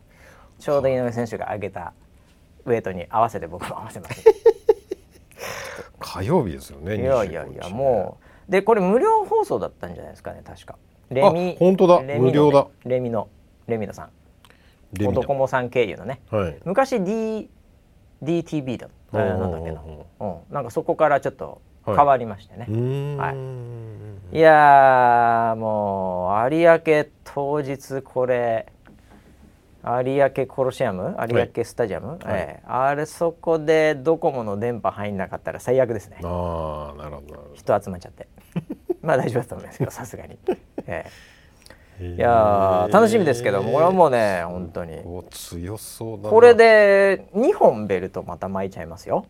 ちょうど井上選手が上げたウエイトに合わせて僕も合わせます、火曜日ですよねいやいやいやもう。でこれ無料放送だったんじゃないですかね確か。レミ本当だ。無料だ。レミのレミノさん。ドコモさん経由のね、はい、昔 D DTV だえー、なんだっけな、うん、なんかそこからちょっと変わりましてね、はい、い、やもう有明当日これ有明コロシアム？有明スタジアム、はい、えー、あれそこでドコモの電波入んなかったら最悪ですね。ああなるほど。人集まっちゃって。[laughs] まあ大丈夫だと思いますけど [laughs] さすがに、えー、いや楽しみですけどこれはもうね本当に。強そうこれで2本ベルトまた巻いちゃいますよ。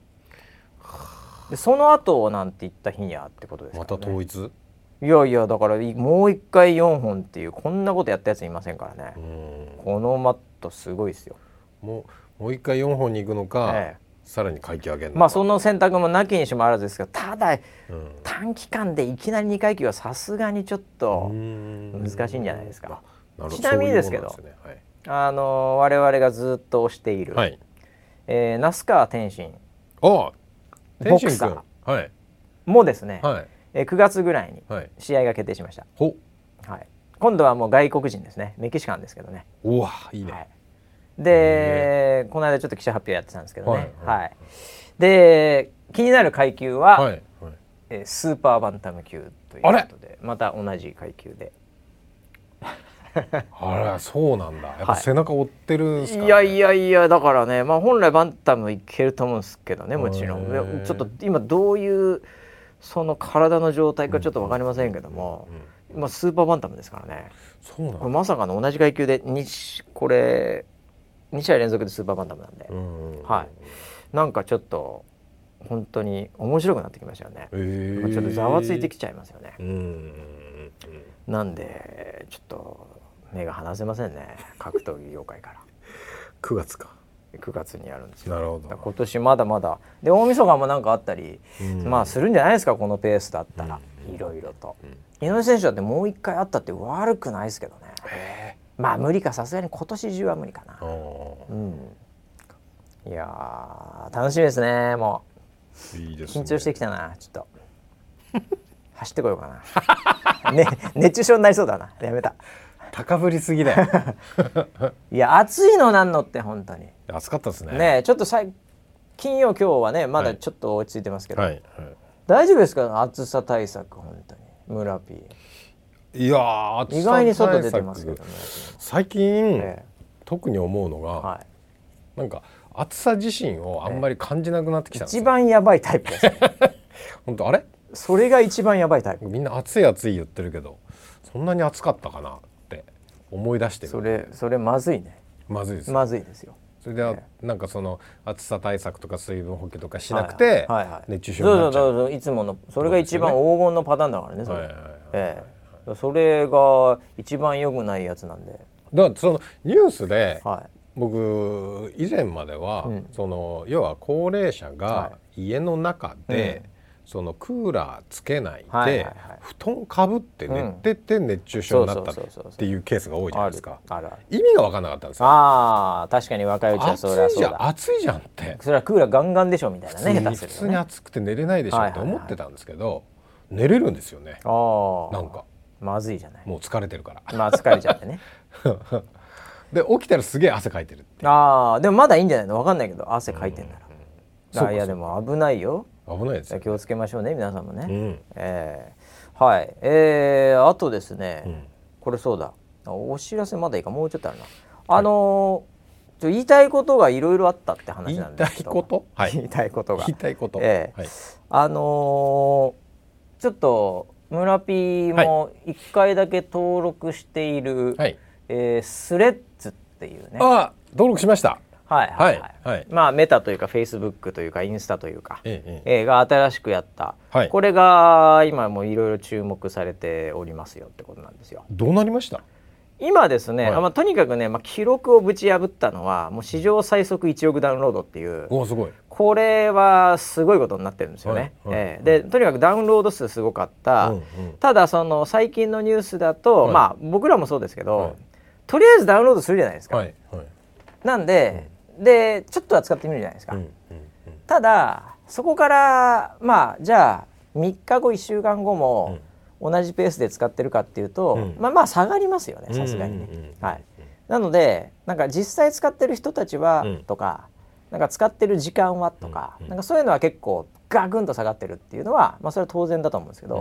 でその後なんて言った日にはってことですか、ね、また統一？いやいやだからもう一回4本っていうこんなことやったやついませんからね。このマットすごいですよ。もうもう一回4本に行くのか、ええ、さらに階級上げるまあその選択もなきにしもあらずですけどただ、うん、短期間でいきなり2階級はさすがにちょっと難しいんじゃないですか。ちなみにですけど、ね。はい、あの我々がずっと推している、はい。えー、那須川天心ボクサー、はい、もですね、はいえー、9月ぐらいに試合が決定しました、はい、はい、今度はもう外国人ですね。メキシカンですけどね。うわいいね、はい、でこの間ちょっと記者発表やってたんですけどね、はい、はい、で気になる階級は、はいはい、えー、スーパーバンタム級ということでまた同じ階級で。[laughs] あらそうなんだ。やっぱ背中追ってるんすか、ね、いやいやいやだからねまあ本来バンタムいけると思うんですけどねもちろん。ちょっと今どういうその体の状態かちょっと分かりませんけども、うん、まあ、スーパーバンタムですからね。そうなんこれまさかの同じ階級でにこれ2試合連続でスーパーバンタムなんで、うんはい、なんかちょっと本当に面白くなってきましたよね、えー、ちょっとざわついてきちゃいますよね、うん、なんでちょっと目が離せませんね。格闘技業界から。[laughs] 9月か9月にやるんですよ。なるほど。今年まだまだ。で大晦日も何かあったり、うん、まあするんじゃないですかこのペースだったら、いろいろと、うん、井上選手だってもう一回あったって悪くないですけどね。まあ無理かさすがに今年中は無理かな、うん、いや楽しみですねもう。いいです、ね、緊張してきたなちょっと。[laughs] 走ってこようかな。[laughs] ね熱中症になりそうだな。やめた。高ぶりすぎだよ。[laughs] いや暑いのなんのって本当に暑かったですね。ねちょっとさ金曜今日はねまだちょっと落ち着いてますけど、はいはい。はい、大丈夫ですか？暑さ対策本当に。村ピーいや意外に外出てますけどね最近、ええ、特に思うのが、はい、なんか暑さ自身をあんまり感じなくなってきた、え、一番やばいタイプです、ね、[laughs] 本当あれ？それが一番やばいタイプ。みんな暑い暑い言ってるけどそんなに暑かったかな思い出してる。それそれまずいね。まずいですまずいですよそれではなんかその暑さ対策とか水分補給とかしなくて熱中症になっちゃう、そうそうそういつものそれ。が一番黄金のパターンだからねそれ、はいはいええ、それが一番良くないやつなんでだからそのニュースで、はい、僕以前までは、うん、その要は高齢者が家の中で、うんそのクーラーつけないで、布団かぶって寝てて熱中症になったっていうケースが多いじゃないですか。意味が分かんなかったんですよ。ああ確かに若いうちはそれはそうだ暑いじゃんって。それはクーラーガンガンでしょみたいなね普通に暑くて寝れないでしょって思ってたんですけど、寝れるんですよね。なんか。まずいじゃない。もう疲れてるから。まあ疲れちゃってね。[laughs] で起きたらすげえ汗かいてるああでもまだいいんじゃないの？分かんないけど汗かいてんなら、うん、いやでも危ないよ危ないです気をつけましょうね皆さんもね、うん、えー、はい。えー、あとですね、うん、これそうだ。お知らせまだいいか。もうちょっとあるな。あのー、言いたいことがいろいろあったって話なんですけど。言いたいこと、はい、言いたいことが。言いたいこと、えー、はい、あのー、ちょっと村ピーも一回だけ登録している、はい、えー、スレッズっていうね。あ登録しましたはいはいはい、はい、まあメタというかフェイスブックというかインスタというか、えええが新しくやった、はい、これが今もいろいろ注目されておりますよってことなんですよ。どうなりました？今ですね、はい、まあ、とにかくね、まあ、記録をぶち破ったのはもう史上最速1億ダウンロードっていうおすごい。これはすごいことになってるんですよね。はいはい、えー、でとにかくダウンロード数すごかった、うんうん、ただその最近のニュースだと、まあ僕らもそうですけど、とりあえずダウンロードするじゃないですか。なんで、でちょっとは使ってみるじゃないですか、うんうんうん、ただそこからまあじゃあ3日後1週間後も同じペースで使ってるかっていうと、うん、まあまあ下がりますよねさすがにね、はい、なのでなんか実際使ってる人たちは、とかなんか使ってる時間はとか、なんかそういうのは結構ガクンと下がってるっていうのは、まあ、それは当然だと思うんですけど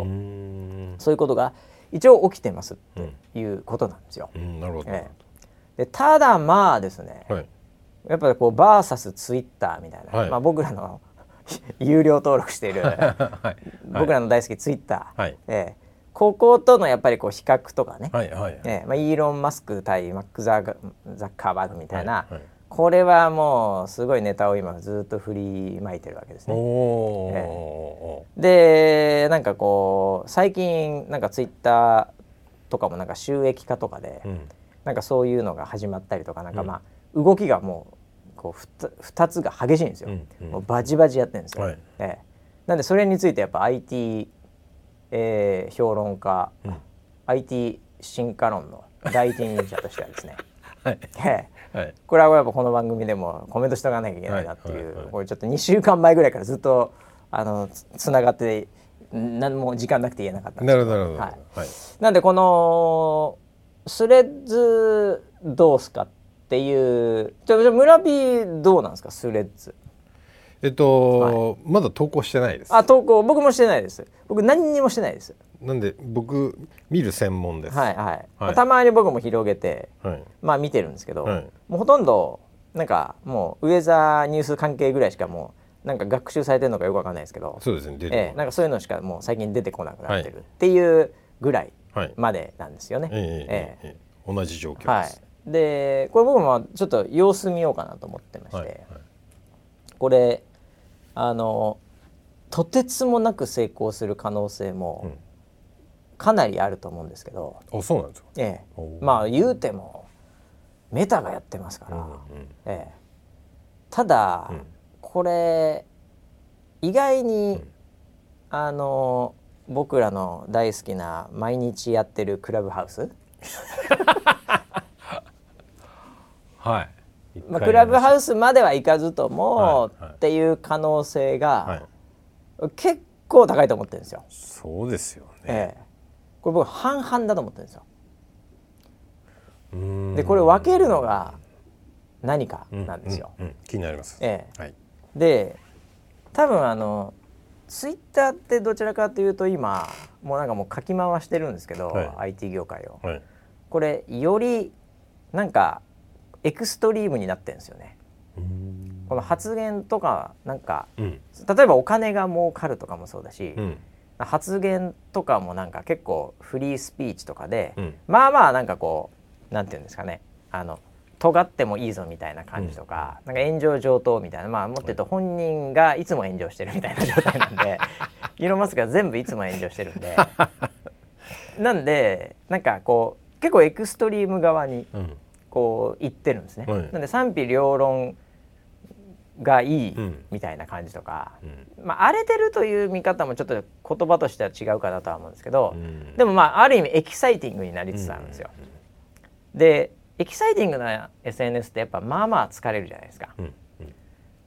そういうことが一応起きてますっていうことなんですよ。なるほど、ええ、でただまあですね、はい、やっぱりこうバーサスツイッターみたいな、はい、まあ、僕らの [laughs] 有料登録している、はい、僕らの大好きツイッター、はい。えー、こことのやっぱりこう比較とかね、はいはい。えーまあ、イーロン・マスク対マックザ・ザッカーバーグみたいな、はいはい、これはもうすごいネタを今ずっと振りまいてるわけですね。えー、でなんかこう最近なんかツイッターとかもなんか収益化とかで、うん、なんかそういうのが始まったりとかなんかまあ、うん、動きがもうこう 2, つが激しいんですよ、うんうん、もうバチバチやってるんですよ、はい、えー、なんでそれについてやっぱ IT、えー、評論家、うん、IT 進化論の第一人者としてはですね、[laughs] はい。えー、はい、これはやっぱこの番組でもコメントしておかなきゃいけないなっていう、これちょっと2週間前ぐらいからずっとあのつながって何も時間なくて言えなかったんですなるほど、はい。はい、なんでこのスレッズどうすかっっていう。じゃじゃ村 P どうなんですか？スレッズ。えっと、はい、まだ投稿してないです。あ投稿。僕もしてないです。僕何にもしてないです。なんで僕見る専門です。はいはい、はい、たまに僕も広げて、はい、まあ見てるんですけど、はい、もうほとんどなんかもうウェザーニュース関係ぐらいしかもうなんか学習されてるのかよくわかんないですけどそうですねええ、なんかそういうのしかもう最近出てこなくなってるってい。うぐらいまでなんですよね、ええ。ええ。同じ状況です、はいでこれ僕もちょっと様子見ようかなと思ってまして、はいはい、これあのとてつもなく成功する可能性もかなりあると思うんですけど、うん、あそうなんですか、ええ、まあ言うてもメタがやってますから、うんうん、ええ、ただ、うん、これ意外に、あの僕らの大好きな毎日やってるクラブハウス [laughs] はい。まあ、クラブハウスまではいかずとも、っていう可能性が、結構高いと思ってるんですよ。そうですよね、ええ、これ僕半々だと思ってるんですよ。でこれ分けるのが何かなんですよ。うんうんうん、気になります。ええ。はい、で多分あのツイッターってどちらかというと今もうなんかもうかき回してるんですけど、はい、IT 業界を、はい、これよりなんかエクストリームになってるんですよね。この発言とかなんか、うん、例えばお金が儲かるとかもそうだし、うん、発言とかもなんか結構フリースピーチとかで、うん、まあまあなんかこうなんていうんですかね。あの尖ってもいいぞみたいな感じとか、なんか炎上上等みたいなまあもっと言うと本人がいつも炎上してるみたいな状態なんで [laughs] イーロン・マスクが全部いつも炎上してるんで。[laughs] なんでなんかこう結構エクストリーム側に、こう言ってるんですね。はい、なんで賛否両論がいいみたいな感じとか、うん、まあ荒れてるという見方もちょっと言葉としては違うかなとは思うんですけど、うん、でもまあある意味エキサイティングになりつつあるんですよ。うん、でエキサイティングな SNS ってやっぱまあまあ疲れるじゃないですか。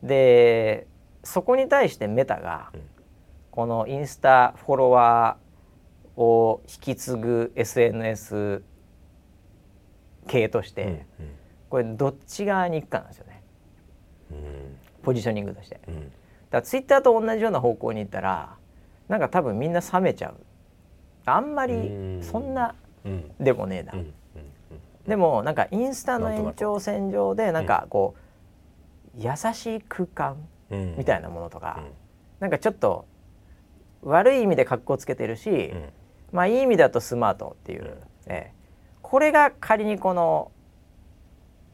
でそこに対して Meta が、このインスタフォロワーを引き継ぐ SNS 系として、これどっち側に行くかなんですよね、うん、ポジショニングとして。うん、だからツイッターと同じような方向に行ったらなんか多分みんな冷めちゃう。あんまりそんなでもねえな、でもなんかインスタの延長線上でなんかこう、優しい空間みたいなものとか、うん、なんかちょっと悪い意味で格好つけてるし、うん、まあいい意味だとスマートっていう、うん、ええ、これが仮にこの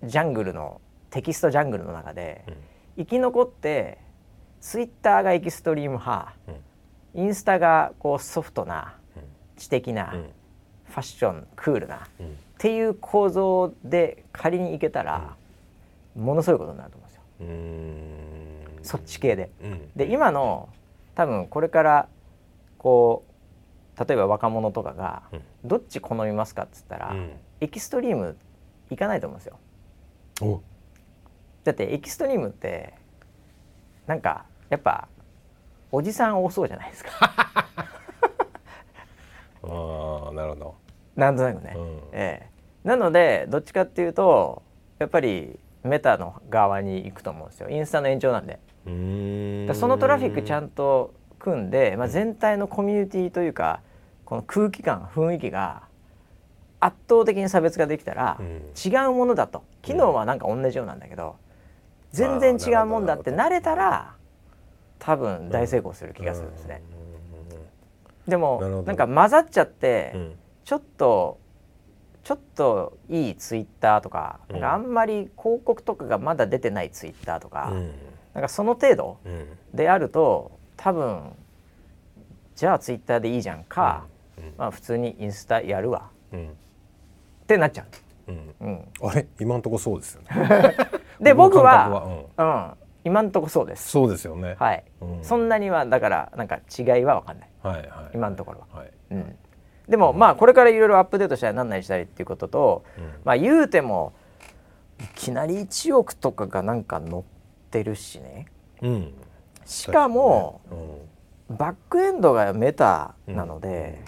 ジャングルのテキストジャングルの中で生き残ってツイッターがエキストリーム派、インスタがこうソフトな知的な、ファッションクールな、っていう構造で仮にいけたら、ものすごいことになると思うんですよ。そっち系で。で今の多分これからこう例えば若者とかがどっち好みますかっつったら、うん、エキストリームいかないと思うんですよ。だってエキストリームってなんかやっぱおじさん多そうじゃないですか。[laughs] ああなるほど。なんとなくね。うん、ええ、なのでどっちかっていうとやっぱりメタの側に行くと思うんですよ。インスタの延長なんで。そのトラフィックちゃんと組んで、まあ、全体のコミュニティというかこの空気感雰囲気が圧倒的に差別化できたら、違うものだと。機能はなんか同じようなんだけど、全然違うもんだって慣れたら多分大成功する気がするんですね。でもなんか混ざっちゃって、ちょっとちょっといいツイッターとか,、なんかあんまり広告とかがまだ出てないツイッターとか、なんかその程度であると多分じゃあツイッターでいいじゃんか、まあ、普通にインスタやるわ、ってなっちゃう。うん、あれ？今んとこそうですよね。[laughs] で僕は、うん、今んとこそうです。そうですよね。はい。そんなにはだからなんか違いは分かんない。はいはい。今のところは。はい。うん。でもまあこれからいろいろアップデートしたりなんなりしたりっていうことと、まあ言うてもいきなり1億とかがなんか載ってるしね。うん。しかも、バックエンドがメタなので、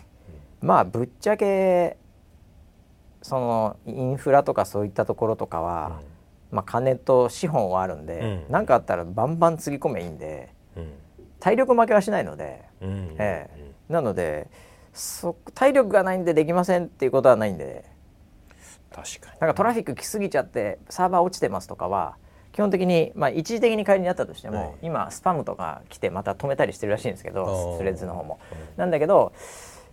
まあぶっちゃけそのインフラとかそういったところとかは、まあ、金と資本はあるんで何、うん、かあったらバンバンつぎ込めいいんで、うん、体力負けはしないので、うん、ええ。なのでそ体力がないんでできませんっていうことはないんで確かに。なんかトラフィック来すぎちゃってサーバー落ちてますとかは基本的に、まあ、一時的に帰りになったとしても、はい、今スパムとか来てまた止めたりしてるらしいんですけどスレッズの方も。なんだけど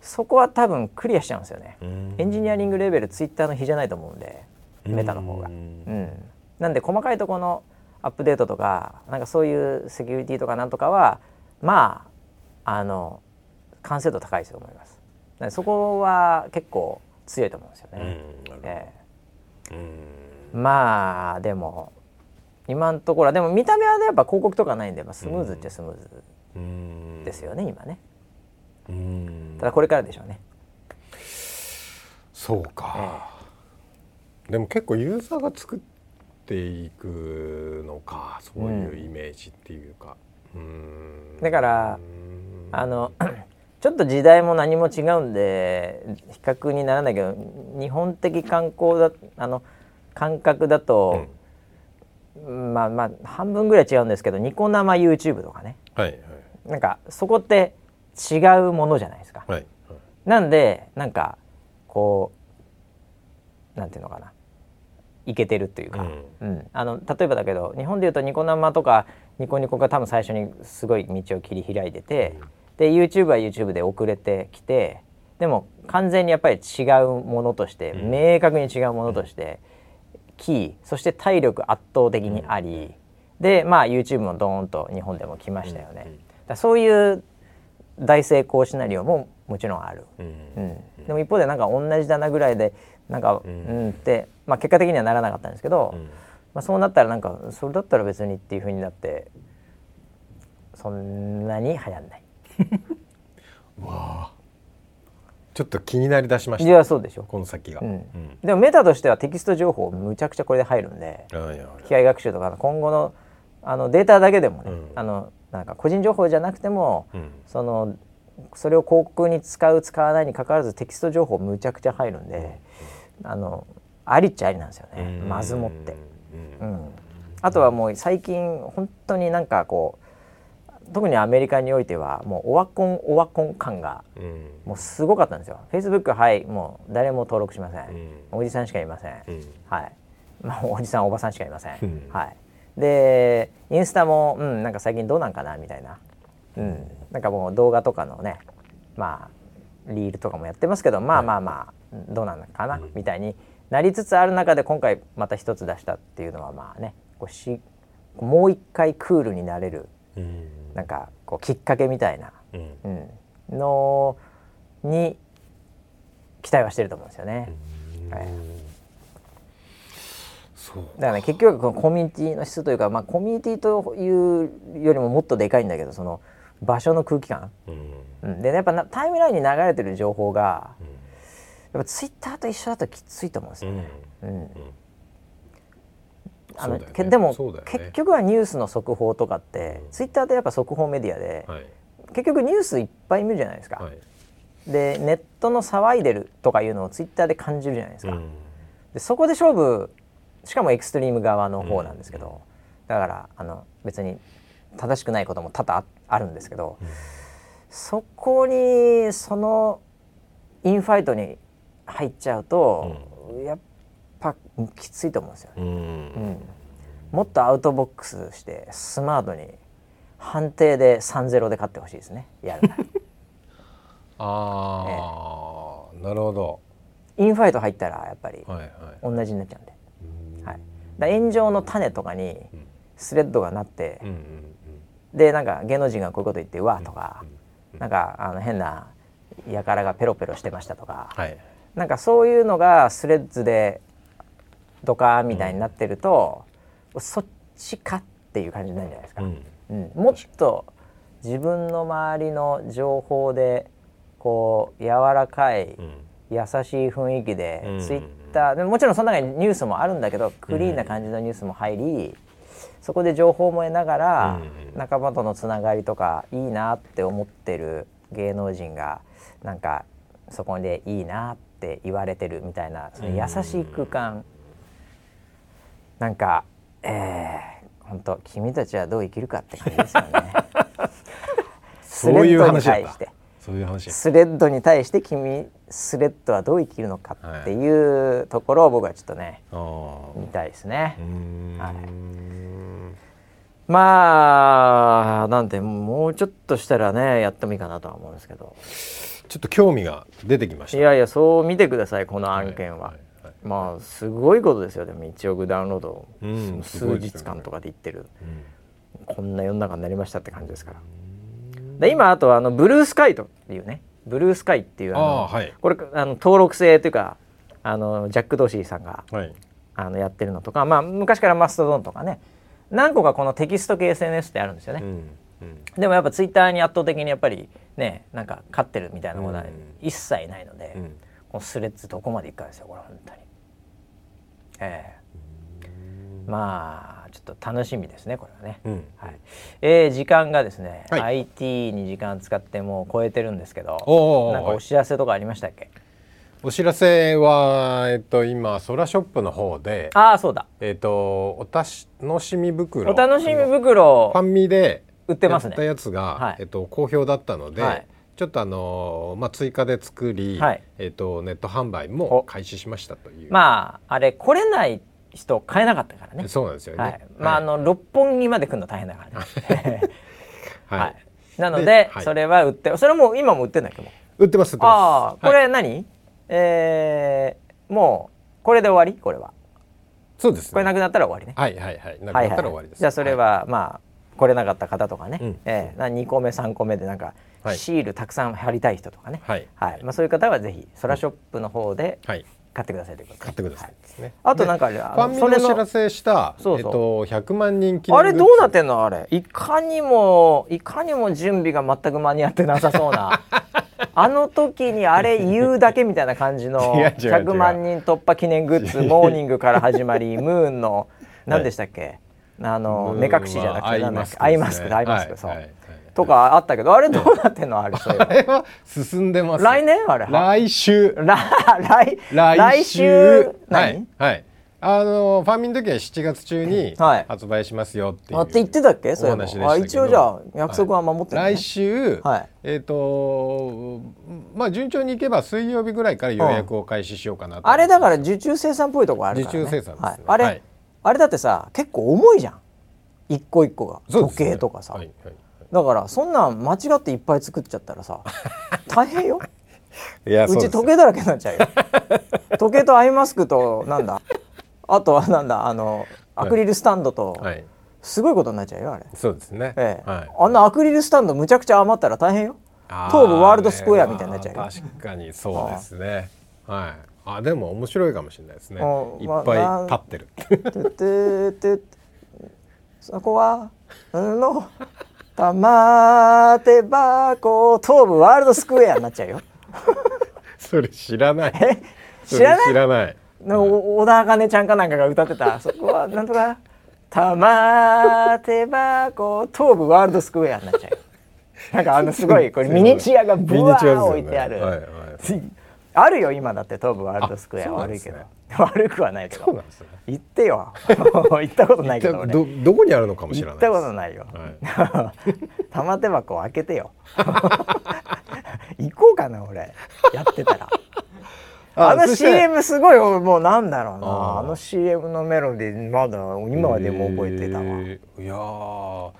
そこは多分クリアしちゃうんですよね。エンジニアリングレベルツイッターの比じゃないと思うんでメタの方が。うん。なんで細かいところのアップデートとかなんかそういうセキュリティとかなんとかはまああの完成度高いと思います。そこは結構強いと思うんですよね、えー、まあでも今のところはでも見た目はねやっぱ広告とかないんで、まあ、スムーズっちゃスムーズですよね今ねただこれからでしょうね。そうか、ええ、でも結構ユーザーが作っていくのかそういうイメージっていうか、うん、だからあの [clears throat] ちょっと時代も何も違うんで比較にならないけど日本的観光だあの感覚だと、うん、まあまあ半分ぐらい違うんですけどニコ生 YouTube とかね、はいはい、なんかそこって違うものじゃないですか。はい、なんでなんかこうなんていうのかな。いけてるっていうか、うん、うん、あの例えばだけど日本でいうとニコ生とかニコニコが多分最初にすごい道を切り開いてて、うん、で YouTube は YouTube で遅れてきてでも完全にやっぱり違うものとして、うん、明確に違うものとして、キーそして体力圧倒的にあり、でまあ YouTube もドーンと日本でも来ましたよね。だそういう大成功シナリオももちろんある、うん、でも一方でなんか同じだなぐらいでなんか、うん、って、まあ、結果的にはならなかったんですけど、まあ、そうなったらなんかそれだったら別にっていうふうになってそんなに流行んない。[laughs] わあ。ちょっと気になりだしました。いやそうでしょ。この先が、うん、でもメタとしてはテキスト情報むちゃくちゃこれで入るんで機械学習とか今後のあのデータだけでもね、うん、あのなんか個人情報じゃなくても、うん、そのそれを広告に使う使わないにかかわらずテキスト情報むちゃくちゃ入るんで、うん、あのありっちゃありなんですよね、まずもって、うん、あとはもう最近本当になんかこう特にアメリカにおいてはもうオワコンオワコン感がもうすごかったんですよ。フェイスブックはいもう誰も登録しません。おじさんしかいません。はい。まあおじさんおばさんしかいません。はい。でインスタも、うん、なんか最近どうなんかなみたいな、うん、なんかもう動画とかのねまあリールとかもやってますけどまあまあまあどうなのかな、みたいになりつつある中で今回また一つ出したっていうのはまあねこうしもう一回クールになれる、うん、なんかこうきっかけみたいな、うん。うん、のに期待はしてると思うんですよね。はいだからね結局このコミュニティの質というか、まあ、コミュニティというよりももっとでかいんだけどその場所の空気感、うん、で、ね、やっぱタイムラインに流れてる情報が、やっぱツイッターと一緒だときついと思うんですよね。うん。あの、ね、でも、ね、結局はニュースの速報とかって、うん、ツイッターってやっぱ速報メディアで、はい、結局ニュースいっぱい見るじゃないですか。はい、でネットの騒いでるとかいうのをツイッターで感じるじゃないですか。うん、でそこで勝負しかもエクストリーム側の方なんですけど、だからあの別に正しくないことも多々あるんですけど、そこにそのインファイトに入っちゃうと、やっぱきついと思うんですよね、うん。もっとアウトボックスしてスマートに判定で3-0で勝ってほしいですね。やる [laughs] ああ、ええ、なるほど。インファイト入ったらやっぱり同じになっちゃうんで、はい、だ炎上の種とかにスレッドがなって、うん、でなんか芸能人がこういうこと言ってうわとか、うん、なんかあの変な輩がペロペロしてましたとか、はい、なんかそういうのがスレッズでドカーンみたいになってると、うん、そっちかっていう感じになるじゃないですか、うん。もっと自分の周りの情報でこう柔らかい、優しい雰囲気で、ツイッターでもちろんその中にニュースもあるんだけどクリーンな感じのニュースも入り、そこで情報も得ながら、仲間とのつながりとかいいなって思ってる芸能人がなんかそこでいいなって言われてるみたいなその優しい空間、なんかえー、本当君たちはどう生きるかって感じですよね。[laughs] そういう話だった。そういう話スレッドに対して君スレッドはどう生きるのかっていうところを僕はちょっとね、はい、見たいですね。はい、まあなんてもうちょっとしたらねやってもいいかなとは思うんですけど。ちょっと興味が出てきました。いやいやそう見てくださいこの案件は。はいはいまあすごいことですよでも1億ダウンロード、うん、数日間とかでいってる、うん、こんな世の中になりましたって感じですから。で今あとあのブルースカイというねブルースカイっていうあの、はい、これあの登録制というかあのジャック・ドシーさんが、はい、あのやってるのとか、まあ、昔からマストドンとかね何個かこのテキスト系 SNS ってあるんですよね。うんうん、でもやっぱツイッターに圧倒的にやっぱりねなんか勝ってるみたいなことは一切ないので、うん、このスレッズどこまでいくかですよこれ本当に。ええ。ー、まあちょっと楽しみですねこれはね、うん、はい。えー、時間がですね、はい、IT に時間使ってもう超えてるんですけどなんかお知らせとかありましたっけ？お知らせは、えっと、今ソラショップの方でああそうだ。えっとお楽しみ袋お楽しみ袋ファンミで売ってますね。やつが、はい、えっと、好評だったので、はい、ちょっとあのまあ、追加で作り、はい、えっと、ネット販売も開始しましたという。まああれ来れない人買えなかったからね。そうなんですよね、はい、まあ、あの六本木まで来るの大変だからね。はい、なので、それは売ってそれも今も売ってんだけど売ってますああこれ何、はい、えー、もうこれで終わり？これは。そうです、ね、これなくなったら終わりね。はいはいはい。なくなったら終わりです、じゃあそれは、まあ来れなかった方とかね、うん、えー、2個目3個目でなんかシールたくさん貼りたい人とかね、はい。はい。まあ、そういう方はぜひソラショップの方で、はい買ってくださいということ買ってくださいですね、はい、あとなんかファンミのお知らせしたそうそう、えっと、100万人記念あれどうなってんの？あれ。いかにもいかにも準備が全く間に合ってなさそうな。[laughs] あの時にあれ言うだけみたいな感じの [laughs] 100万人突破記念グッズモーニングから始まり [laughs] ムーンの何でしたっけ、はい、あの目隠しじゃなくてアイマスク。アイマスク、そう、はいとかあったけどあれどうなってんの？あれそれあれは進んでます来年？あれ。来週。来来週。はい。はい。あのファンミの時は7月中に発売しますよっていう、はい、って言ってたっけ？そういうの一応じゃあ約束は守ってる、ね、来週、はい、えっ、ー、とまあ順調にいけば水曜日ぐらいから予約を開始しようかなと、あれだから受注生産っぽいとこあるから、ね、受注生産です、ね、はい、あれ、はい、あれだってさ結構重いじゃん。一個一個が、時計とかさ、はいはいだからそんなん間違っていっぱい作っちゃったらさ [laughs] 大変よ。いやうち時計だらけになっちゃうよ。[laughs] 時計とアイマスクとなんだ？あとはなんだ？あのアクリルスタンドと、はい、すごいことになっちゃうよあれ。そうですね、ええ。はい、あんなアクリルスタンドむちゃくちゃ余ったら大変よ。東武ワールドスクエアみたいになっちゃうよ。確かにそうですね。はい。あでも面白いかもしれないですね。いっぱい立ってる、まそこはの玉手箱東武ワールドスクエアになっちゃうよ。[laughs] それ知らない。知らない？知らない。小田茜ちゃんかなんかが歌ってた。そこはなんとか玉手箱東武ワールドスクエアになっちゃうなんかあのすごい [laughs] これミニチュアがブワー置いてある、はいはい、あるよ今だって東武ワールドスクエア悪いけど、[laughs] 悪くはないけど。そうなんです、ね、行ってよ。[laughs] 行ったことないけどどどこにあるのかもしれない行ったことないよ、はい、[laughs] 玉手箱開けてよ。行こうかな俺。やってたら。あの CM すごいもうなんだろうな。あの CM のメロディーまだ今でも覚えてたわ、えー、いや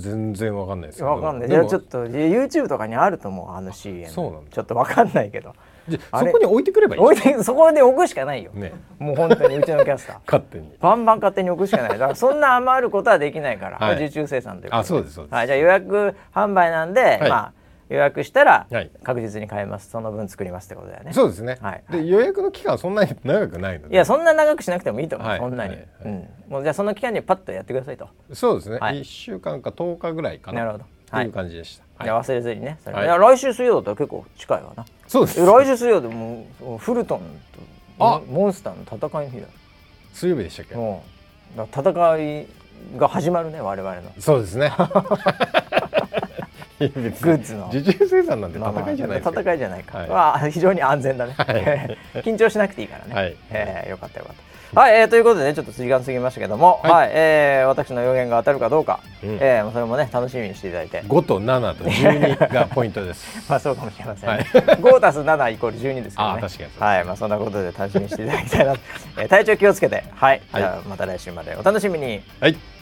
全然わかんないですわかんない。じゃあちょっと YouTube とかにあると思うあの CM そうなんちょっとわかんないけどそこに置いてくればいい置いて [laughs] そこで置くしかないよ、ね、もう本当にうちのキャスター。[laughs] 勝手に。バンバン勝手に置くしかない。だからそんな余ることはできないから、はい、受注生産というあそうですそうです、はい、じゃあ予約販売なんで、はい、まあ予約したら確実に買えます、その分作りますってことだよね。そうですね、はい、で予約の期間そんなに長くないので。いやそんな長くしなくてもいいと思う、はい、そんなに、はい。うん、もうじゃあその期間にパッとやってくださいと。そうですね、はい、1週間か10日ぐらいかな。なるほど。とい。う感じでした、はい、じゃ忘れずにね。それ、はい、いや来週水曜だったら結構近いわなそうです。来週水曜でもうフルトンとあ。モンスターの戦いの日だ。水曜日でしたっけ？もう戦いが始まるね我々の。そうですね。[laughs] グッズの。受注生産なんて戦いじゃない戦いじゃないか、はい、非常に安全だね、はい、[laughs] 緊張しなくていいからね、はい、えー、よかったよかったはい、えー、ということでねちょっと時間過ぎましたけども、はい、はい、えー、私の予言が当たるかどうか、うん、えー、それもね楽しみにしていただいて。5と7と12がポイントです。[laughs] まあそうかもしれません、ね、はい、5たす7イコール12ですけどね確かにはいまあそんなことで楽しみにしていただきたいな、えー、体調気をつけて。はい、じゃあまた来週までお楽しみに。はい